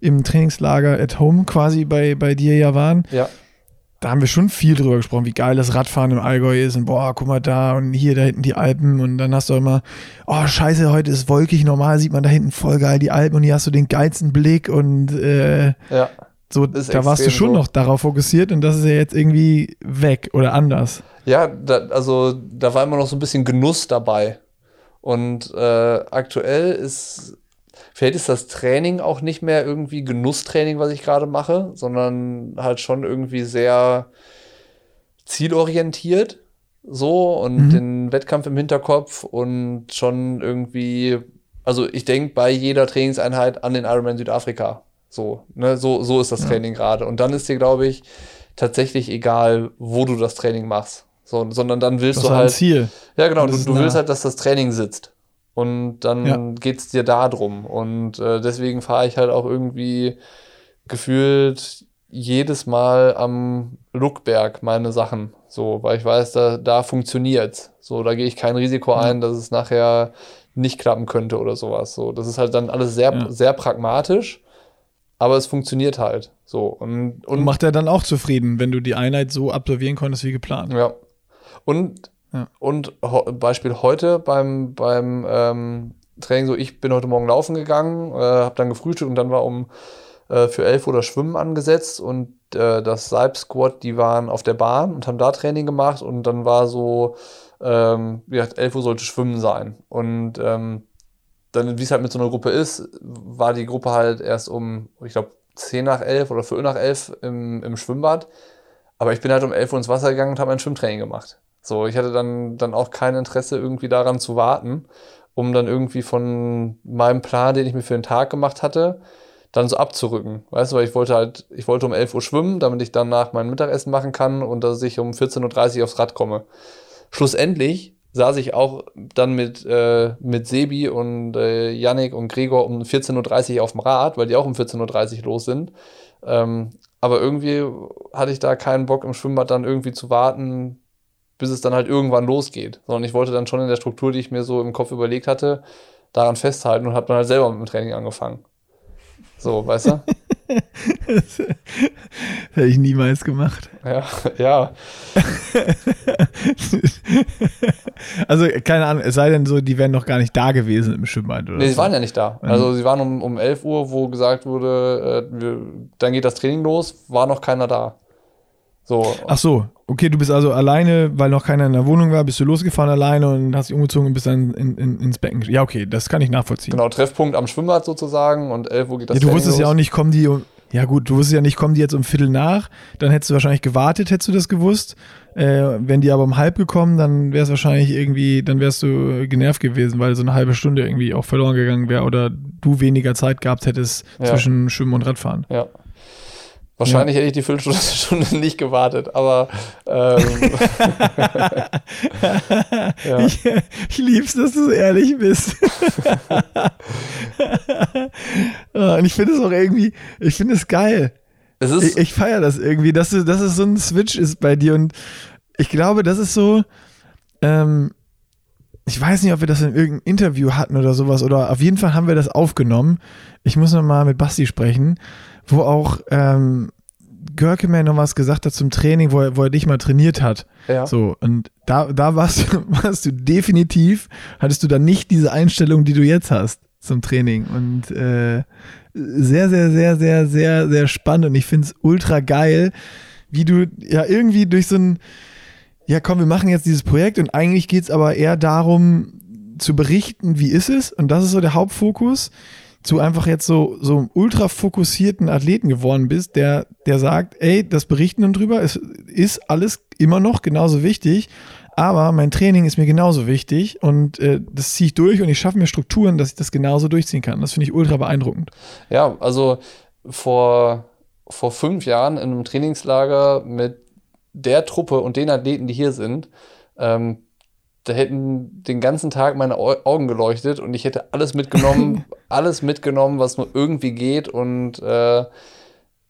im Trainingslager at home quasi bei, bei dir ja waren.
Ja,
Da haben wir schon viel drüber gesprochen, wie geil das Radfahren im Allgäu ist und boah, guck mal da und hier da hinten die Alpen und dann hast du immer, oh scheiße, heute ist wolkig, normal sieht man da hinten voll geil die Alpen und hier hast du den geilsten Blick und äh,
ja.
so, da warst du schon
so.
noch darauf fokussiert und das ist ja jetzt irgendwie weg oder anders.
Ja, da, also da war immer noch so ein bisschen Genuss dabei. Und äh, aktuell ist, vielleicht ist das Training auch nicht mehr irgendwie Genusstraining, was ich gerade mache, sondern halt schon irgendwie sehr zielorientiert. So und
Mhm.
den Wettkampf im Hinterkopf und schon irgendwie, also ich denke bei jeder Trainingseinheit an den Ironman Südafrika. So, ne, so, so ist das
Ja.
Training gerade. Und dann ist dir, glaube ich, tatsächlich egal, wo du das Training machst. So, sondern dann willst
Das
du halt.
Ziel.
Ja, genau, du, du willst halt, dass das Training sitzt. Und dann
Ja.
geht's dir da drum. Und äh, deswegen fahre ich halt auch irgendwie gefühlt jedes Mal am Luckberg meine Sachen. So, weil ich weiß, da, da funktioniert's. So, da gehe ich kein Risiko ein, dass es nachher nicht klappen könnte oder sowas. So, das ist halt dann alles sehr,
Ja.
sehr pragmatisch, aber es funktioniert halt. So, und,
Und
und
macht er dann auch zufrieden, wenn du die Einheit so absolvieren konntest wie geplant.
Ja. Und, Und Beispiel heute beim, beim ähm, Training, so ich bin heute Morgen laufen gegangen, äh, habe dann gefrühstückt und dann war um äh, für 11 Uhr das Schwimmen angesetzt und äh, das Seib Squad, die waren auf der Bahn und haben da Training gemacht und dann war so, ähm, wie gesagt, 11 Uhr sollte Schwimmen sein. Und ähm, dann, wie es halt mit so einer Gruppe ist, war die Gruppe halt erst um, ich glaube, 10 nach 11 oder Viertel nach 11 im, im Schwimmbad. Aber ich bin halt um 11 Uhr ins Wasser gegangen und habe ein Schwimmtraining gemacht. So, ich hatte dann, dann auch kein Interesse, irgendwie daran zu warten, um dann irgendwie von meinem Plan, den ich mir für den Tag gemacht hatte, dann so abzurücken. Weißt du, weil ich wollte halt, ich wollte um 11 Uhr schwimmen, damit ich danach mein Mittagessen machen kann und dass ich um 14.30 Uhr aufs Rad komme. Schlussendlich saß ich auch dann mit, äh, mit Sebi und äh, Yannick und Gregor um 14.30 Uhr auf dem Rad, weil die auch um 14.30 Uhr los sind. Ähm, aber irgendwie hatte ich da keinen Bock im Schwimmbad dann irgendwie zu warten, bis es dann halt irgendwann losgeht. Sondern ich wollte dann schon in der Struktur, die ich mir so im Kopf überlegt hatte, daran festhalten und habe dann halt selber mit dem Training angefangen. So, weißt du?
das hätte ich niemals gemacht.
ja, ja.
also, keine Ahnung, es sei denn so, die wären noch gar nicht da gewesen im Schwimmbad oder
Nee, sie
so.
waren ja nicht da. Also sie waren um, um 11 Uhr, wo gesagt wurde, äh, wir, dann geht das Training los, war noch keiner da. So,
Ach so, okay, du bist also alleine, weil noch keiner in der Wohnung war, bist du losgefahren alleine und hast dich umgezogen und bist dann in, in, ins Becken. Ja, okay, das kann ich nachvollziehen.
genau, Treffpunkt am Schwimmbad sozusagen und 11 Uhr geht das
ja, du
Training
wusstest ja
los.
auch nicht, kommen die um, Ja, gut, du wusstest ja nicht, kommen die jetzt um Viertel nach, dann hättest du wahrscheinlich gewartet, hättest du das gewusst. Äh, wenn die aber um halb gekommen, dann wäre es wahrscheinlich irgendwie, dann wärst du genervt gewesen, weil so eine halbe Stunde irgendwie auch verloren gegangen wäre oder du weniger Zeit gehabt hättest
Ja.
zwischen Schwimmen und Radfahren.
Ja. Wahrscheinlich hätte ich die Viertelstunde Stunde nicht gewartet, aber ähm, ja.
Ich, ich lieb's, dass du so ehrlich bist. Ah, und ich finde es auch irgendwie, ich finde es geil.
es
Ich, ich feiere das irgendwie, dass, du, dass es so ein Switch ist bei dir und ich glaube, das ist so, ähm, ich weiß nicht, ob wir das in irgendeinem Interview hatten oder sowas oder auf jeden Fall haben wir das aufgenommen. Ich muss noch mal mit Basti sprechen, wo auch ähm, Görkeman noch was gesagt hat zum Training, wo er, wo er dich mal trainiert hat.
ja.
So, und da, da warst, du- warst du definitiv, hattest du dann nicht diese Einstellung, die du jetzt hast zum Training. Und äh, sehr, sehr, sehr, sehr, sehr, sehr spannend. Und ich finde es ultra geil, wie du ja irgendwie durch so ein, ja komm, wir machen jetzt dieses Projekt und eigentlich geht es aber eher darum, zu berichten, wie ist es? Und das ist so der Hauptfokus zu einfach jetzt so, so ultra fokussierten Athleten geworden bist, der, der sagt, ey, das Berichten und drüber ist, ist alles immer noch genauso wichtig, aber mein Training ist mir genauso wichtig und äh, das ziehe ich durch und ich schaffe mir Strukturen, dass ich das genauso durchziehen kann. Das finde ich ultra beeindruckend.
Ja, also vor, vor fünf Jahren in einem Trainingslager mit der Truppe und den Athleten, die hier sind, ähm, da hätten den ganzen Tag meine Au Augen geleuchtet und ich hätte alles mitgenommen, alles mitgenommen, was nur irgendwie geht und äh,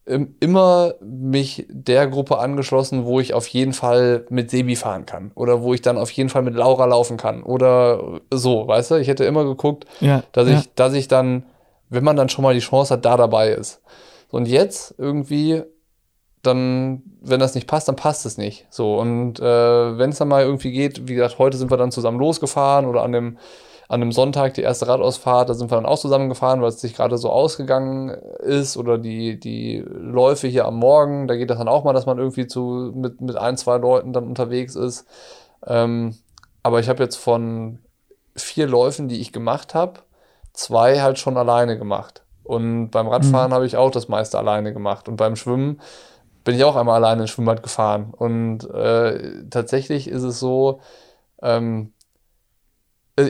im, immer mich der Gruppe angeschlossen, wo ich auf jeden Fall mit Sebi fahren kann oder wo ich dann auf jeden Fall mit Laura laufen kann oder so, weißt du? Ich hätte immer geguckt,
Ja,
dass
ja.
ich, dass ich dann, wenn man dann schon mal die Chance hat, da dabei ist. So, und jetzt irgendwie, dann, wenn das nicht passt, dann passt es nicht. So, und äh, wenn es dann mal irgendwie geht, wie gesagt, heute sind wir dann zusammen losgefahren oder an dem, an dem Sonntag die erste Radausfahrt, da sind wir dann auch zusammen gefahren, weil es sich gerade so ausgegangen ist oder die, die Läufe hier am Morgen, da geht das dann auch mal, dass man irgendwie zu, mit, mit ein, zwei Leuten dann unterwegs ist. Ähm, aber ich habe jetzt von vier Läufen, die ich gemacht habe, zwei halt schon alleine gemacht. Und beim Radfahren habe ich auch das meiste alleine gemacht. Und beim Schwimmen bin ich auch einmal alleine ins Schwimmbad gefahren. Und äh, tatsächlich ist es so, ähm,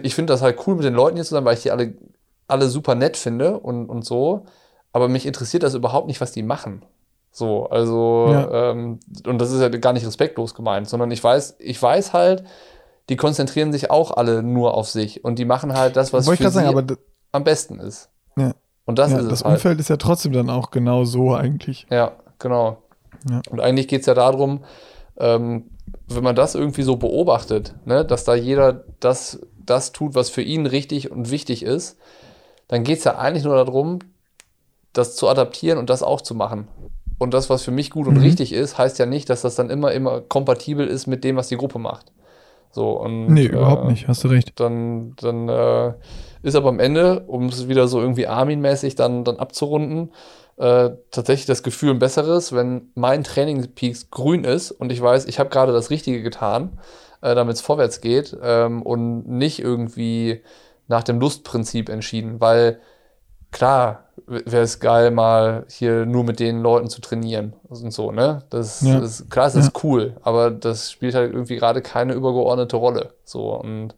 ich finde das halt cool mit den Leuten hier zusammen, weil ich die alle, alle super nett finde und, und so. Aber mich interessiert das überhaupt nicht, was die machen. So, also,
Ja.
ähm, und das ist ja gar nicht respektlos gemeint, sondern ich weiß, ich weiß halt, die konzentrieren sich auch alle nur auf sich und die machen halt das, was
Wollte
für
sagen,
sie
d-
am besten ist.
Ja.
Und das
ja,
ist
das
es halt.
Umfeld ist ja trotzdem dann auch genau so eigentlich.
Ja, genau.
Ja.
Und eigentlich geht es ja darum, ähm, wenn man das irgendwie so beobachtet, ne, dass da jeder das, das tut, was für ihn richtig und wichtig ist, dann geht es ja eigentlich nur darum, das zu adaptieren und das auch zu machen. Und das, was für mich gut und
Mhm.
richtig ist, heißt ja nicht, dass das dann immer, immer kompatibel ist mit dem, was die Gruppe macht. So, und,
Nee, überhaupt
äh,
nicht, hast du recht.
dann, dann äh, ist aber am Ende, um es wieder so irgendwie Armin-mäßig dann, dann abzurunden, äh, tatsächlich das Gefühl ein besseres, wenn mein Trainingspeaks grün ist und ich weiß, ich habe gerade das Richtige getan, äh, damit es vorwärts geht ähm, und nicht irgendwie nach dem Lustprinzip entschieden, weil klar wäre es geil, mal hier nur mit den Leuten zu trainieren und so, ne? Das
Ja.
ist, klar, es ist cool, aber das spielt halt irgendwie gerade keine übergeordnete Rolle. So und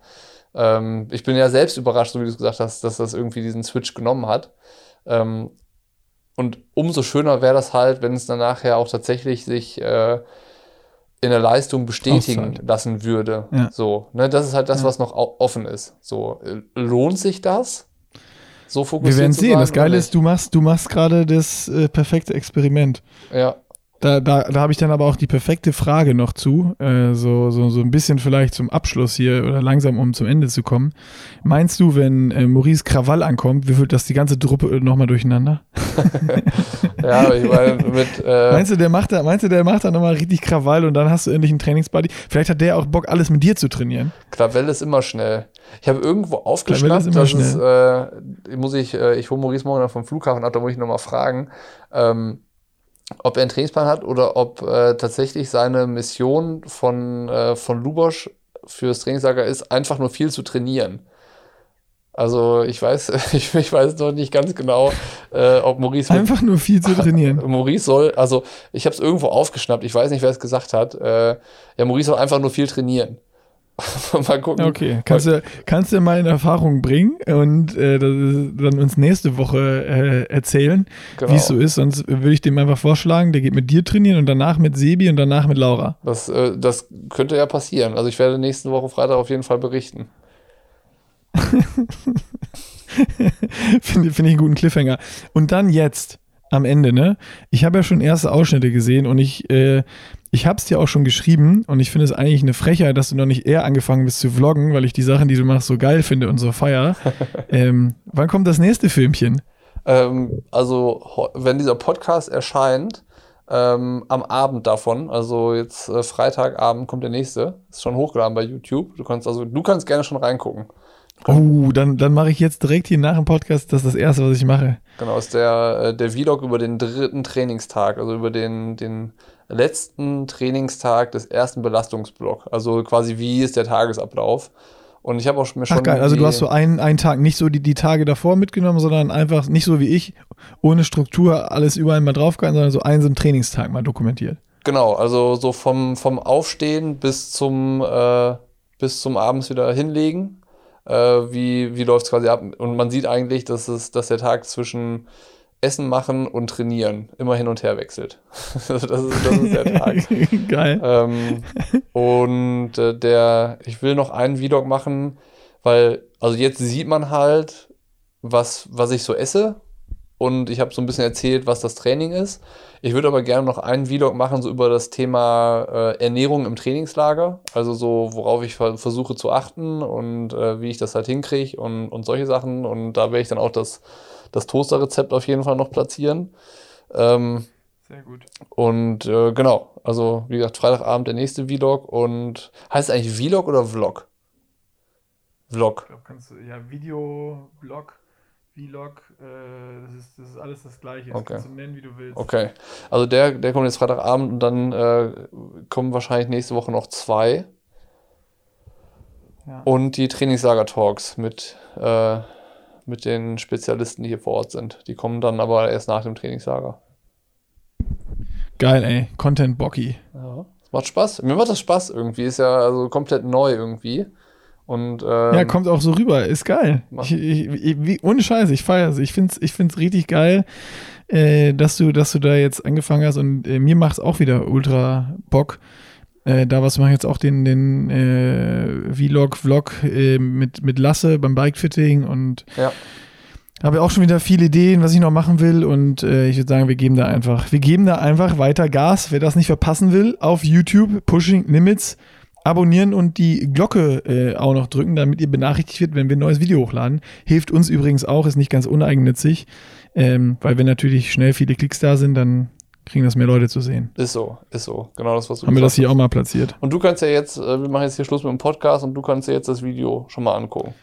ähm, ich bin ja selbst überrascht, so wie du es gesagt hast, dass das irgendwie diesen Switch genommen hat. Ähm, und umso schöner wäre das halt, wenn es dann nachher auch tatsächlich sich äh, in der Leistung bestätigen
Auszahlt.
lassen würde.
Ja.
So, ne, das ist halt das,
Ja.
was noch offen ist. So, äh, lohnt sich das? So
Wir
fokussiert
werden
zu
sehen. Das Geile ist, du machst, du machst gerade das äh, perfekte Experiment.
Ja,
Da, da, da habe ich dann aber auch die perfekte Frage noch zu, äh, so, so, so ein bisschen vielleicht zum Abschluss hier oder langsam, um zum Ende zu kommen. Meinst du, wenn äh, Maurice Krawall ankommt, würfelt das die ganze Truppe nochmal durcheinander?
ja, ich meine, mit, äh,
Meinst du, der macht da, meinst du, der macht da nochmal richtig Krawall und dann hast du endlich einen Trainingsbuddy? Vielleicht hat der auch Bock, alles mit dir zu trainieren.
Klavell ist immer schnell. Ich habe irgendwo aufgeschnappt,
ist immer
dass es, äh, muss ich, äh, ich hole Maurice morgen dann vom Flughafen ab, da muss ich nochmal fragen, ähm, ob er einen Trainingsplan hat oder ob äh, tatsächlich seine Mission von, äh, von Lubosch fürs Trainingslager ist, einfach nur viel zu trainieren. Also ich weiß, ich, ich weiß noch nicht ganz genau, äh, ob Maurice.
Einfach nur viel zu trainieren.
Maurice soll, also ich habe es irgendwo aufgeschnappt, ich weiß nicht, wer es gesagt hat. Äh, ja, Maurice soll einfach nur viel trainieren.
mal gucken. Okay, kannst du, kannst du mal in Erfahrung bringen und äh, dann uns nächste Woche äh, erzählen, genau. wie es so ist. Sonst würde ich dem einfach vorschlagen, der geht mit dir trainieren und danach mit Sebi und danach mit Laura.
Das, äh, das könnte ja passieren. Also ich werde nächste Woche Freitag auf jeden Fall berichten.
Finde find ich einen guten Cliffhanger. Und dann jetzt am Ende, ne? Ich habe ja schon erste Ausschnitte gesehen und ich, äh, ich habe es dir auch schon geschrieben und ich finde es eigentlich eine Frechheit, dass du noch nicht eher angefangen bist zu vloggen, weil ich die Sachen, die du machst, so geil finde und so feier. ähm, wann kommt das nächste Filmchen?
Ähm, also, wenn dieser Podcast erscheint, ähm, am Abend davon, also jetzt äh, Freitagabend kommt der nächste, ist schon hochgeladen bei YouTube. Du kannst also, du kannst gerne schon reingucken.
Oh, dann, dann mache ich jetzt direkt hier nach dem Podcast, das ist das Erste, was ich mache.
Genau, ist der, äh, der Vlog über den dritten Trainingstag, also über den, den letzten Trainingstag des ersten Belastungsblocks. Also quasi wie ist der Tagesablauf. Und ich habe auch mir schon. Ach
geil, also du hast so einen, einen Tag nicht so die, die Tage davor mitgenommen, sondern einfach nicht so wie ich, ohne Struktur alles überall mal draufgehalten, sondern so einen so einen Trainingstag mal dokumentiert.
Genau, also so vom, vom Aufstehen bis zum, äh, bis zum Abends wieder hinlegen äh, wie, wie läuft es quasi ab. Und man sieht eigentlich, dass, es, dass der Tag zwischen Essen machen und trainieren immer hin und her wechselt. das, ist, das ist der Tag.
Geil.
Ähm, und äh, der, ich will noch einen Vlog machen, weil, also jetzt sieht man halt, was, was ich so esse. Und ich habe so ein bisschen erzählt, was das Training ist. Ich würde aber gerne noch einen Vlog machen, so über das Thema äh, Ernährung im Trainingslager. Also so, worauf ich versuche zu achten und äh, wie ich das halt hinkriege und, und solche Sachen. Und da werde ich dann auch das, das Toaster-Rezept auf jeden Fall noch platzieren. Ähm,
Sehr gut.
Und äh, genau, also wie gesagt, Freitagabend der nächste Vlog. Und heißt es eigentlich Vlog oder Vlog? Vlog.
Ich glaube, kannst du, ja, Video, Vlog. Vlog, äh, das, ist, das ist alles das Gleiche. Das
okay.
kannst du nennen, wie du willst.
Okay. Also der, der kommt jetzt Freitagabend und dann äh, kommen wahrscheinlich nächste Woche noch zwei. Ja. Und die Trainingslager-Talks mit, äh, mit den Spezialisten, die hier vor Ort sind. Die kommen dann aber erst nach dem Trainingslager.
Geil, ey. Content Bocky.
Ja. Das macht Spaß. Mir macht das Spaß irgendwie. Ist ja also komplett neu irgendwie. Und, ähm,
ja, kommt auch so rüber, ist geil. Ich, ich, ich, wie, ohne Scheiß, ich feiere es. Ich finde es ich find's richtig geil, äh, dass, du, dass du da jetzt angefangen hast und äh, mir macht es auch wieder ultra Bock. Äh, da was mache ich jetzt auch den, den äh, Vlog, Vlog äh, mit, mit Lasse beim Bikefitting und
ja.
habe auch schon wieder viele Ideen, was ich noch machen will und äh, ich würde sagen, wir geben da einfach, wir geben da einfach weiter Gas. Wer das nicht verpassen will, auf YouTube, Pushing Limits abonnieren und die Glocke äh, auch noch drücken, damit ihr benachrichtigt wird, wenn wir ein neues Video hochladen. Hilft uns übrigens auch, ist nicht ganz uneigennützig, ähm, weil wenn natürlich schnell viele Klicks da sind, dann kriegen das mehr Leute zu sehen.
Ist so, ist so. Genau das, was
du Haben wir das hier hast. auch mal platziert.
Und du kannst ja jetzt, äh, wir machen jetzt hier Schluss mit dem Podcast und du kannst ja jetzt das Video schon mal angucken.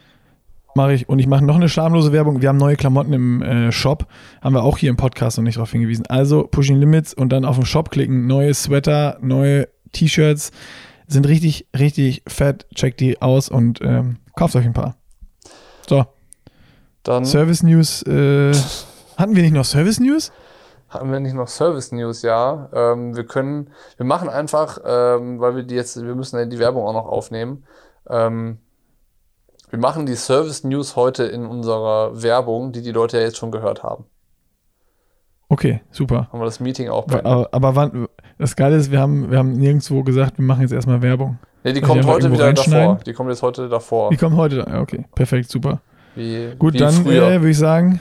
Mache ich. Und ich mache noch eine schamlose Werbung. Wir haben neue Klamotten im äh, Shop. Haben wir auch hier im Podcast noch nicht darauf hingewiesen. Also Pushing Limits und dann auf den Shop klicken. Neue Sweater, neue T-Shirts sind richtig, richtig fett. Checkt die aus und ähm, kauft euch ein paar. So.
Dann.
Service News. Äh, hatten wir nicht noch Service News?
Hatten wir nicht noch Service News, ja. Ähm, wir können, wir machen einfach, ähm, weil wir die jetzt, wir müssen ja die Werbung auch noch aufnehmen. Ähm, wir machen die Service News heute in unserer Werbung, die die Leute ja jetzt schon gehört haben.
Okay, super.
Haben wir das Meeting auch
beendet. Aber, aber wann, das Geile ist, wir haben, wir haben nirgendwo gesagt, wir machen jetzt erstmal Werbung.
Nee, die kommt heute wieder davor. Die kommt jetzt heute davor.
Die kommt heute, okay, perfekt, super. Wie, Gut, wie dann äh, würde ich sagen,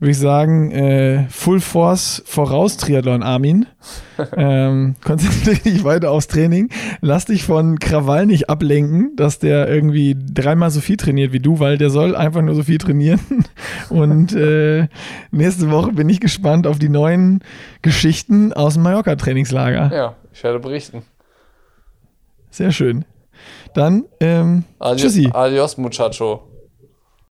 würde ich sagen, äh, Full Force voraus Triathlon, Armin. ähm, konzentriere dich weiter aufs Training. Lass dich von Krawall nicht ablenken, dass der irgendwie dreimal so viel trainiert wie du, weil der soll einfach nur so viel trainieren. Und äh, nächste Woche bin ich gespannt auf die neuen Geschichten aus dem Mallorca-Trainingslager.
Ja, ich werde berichten.
Sehr schön. Dann, ähm,
Adios, tschüssi. Adios, Muchacho.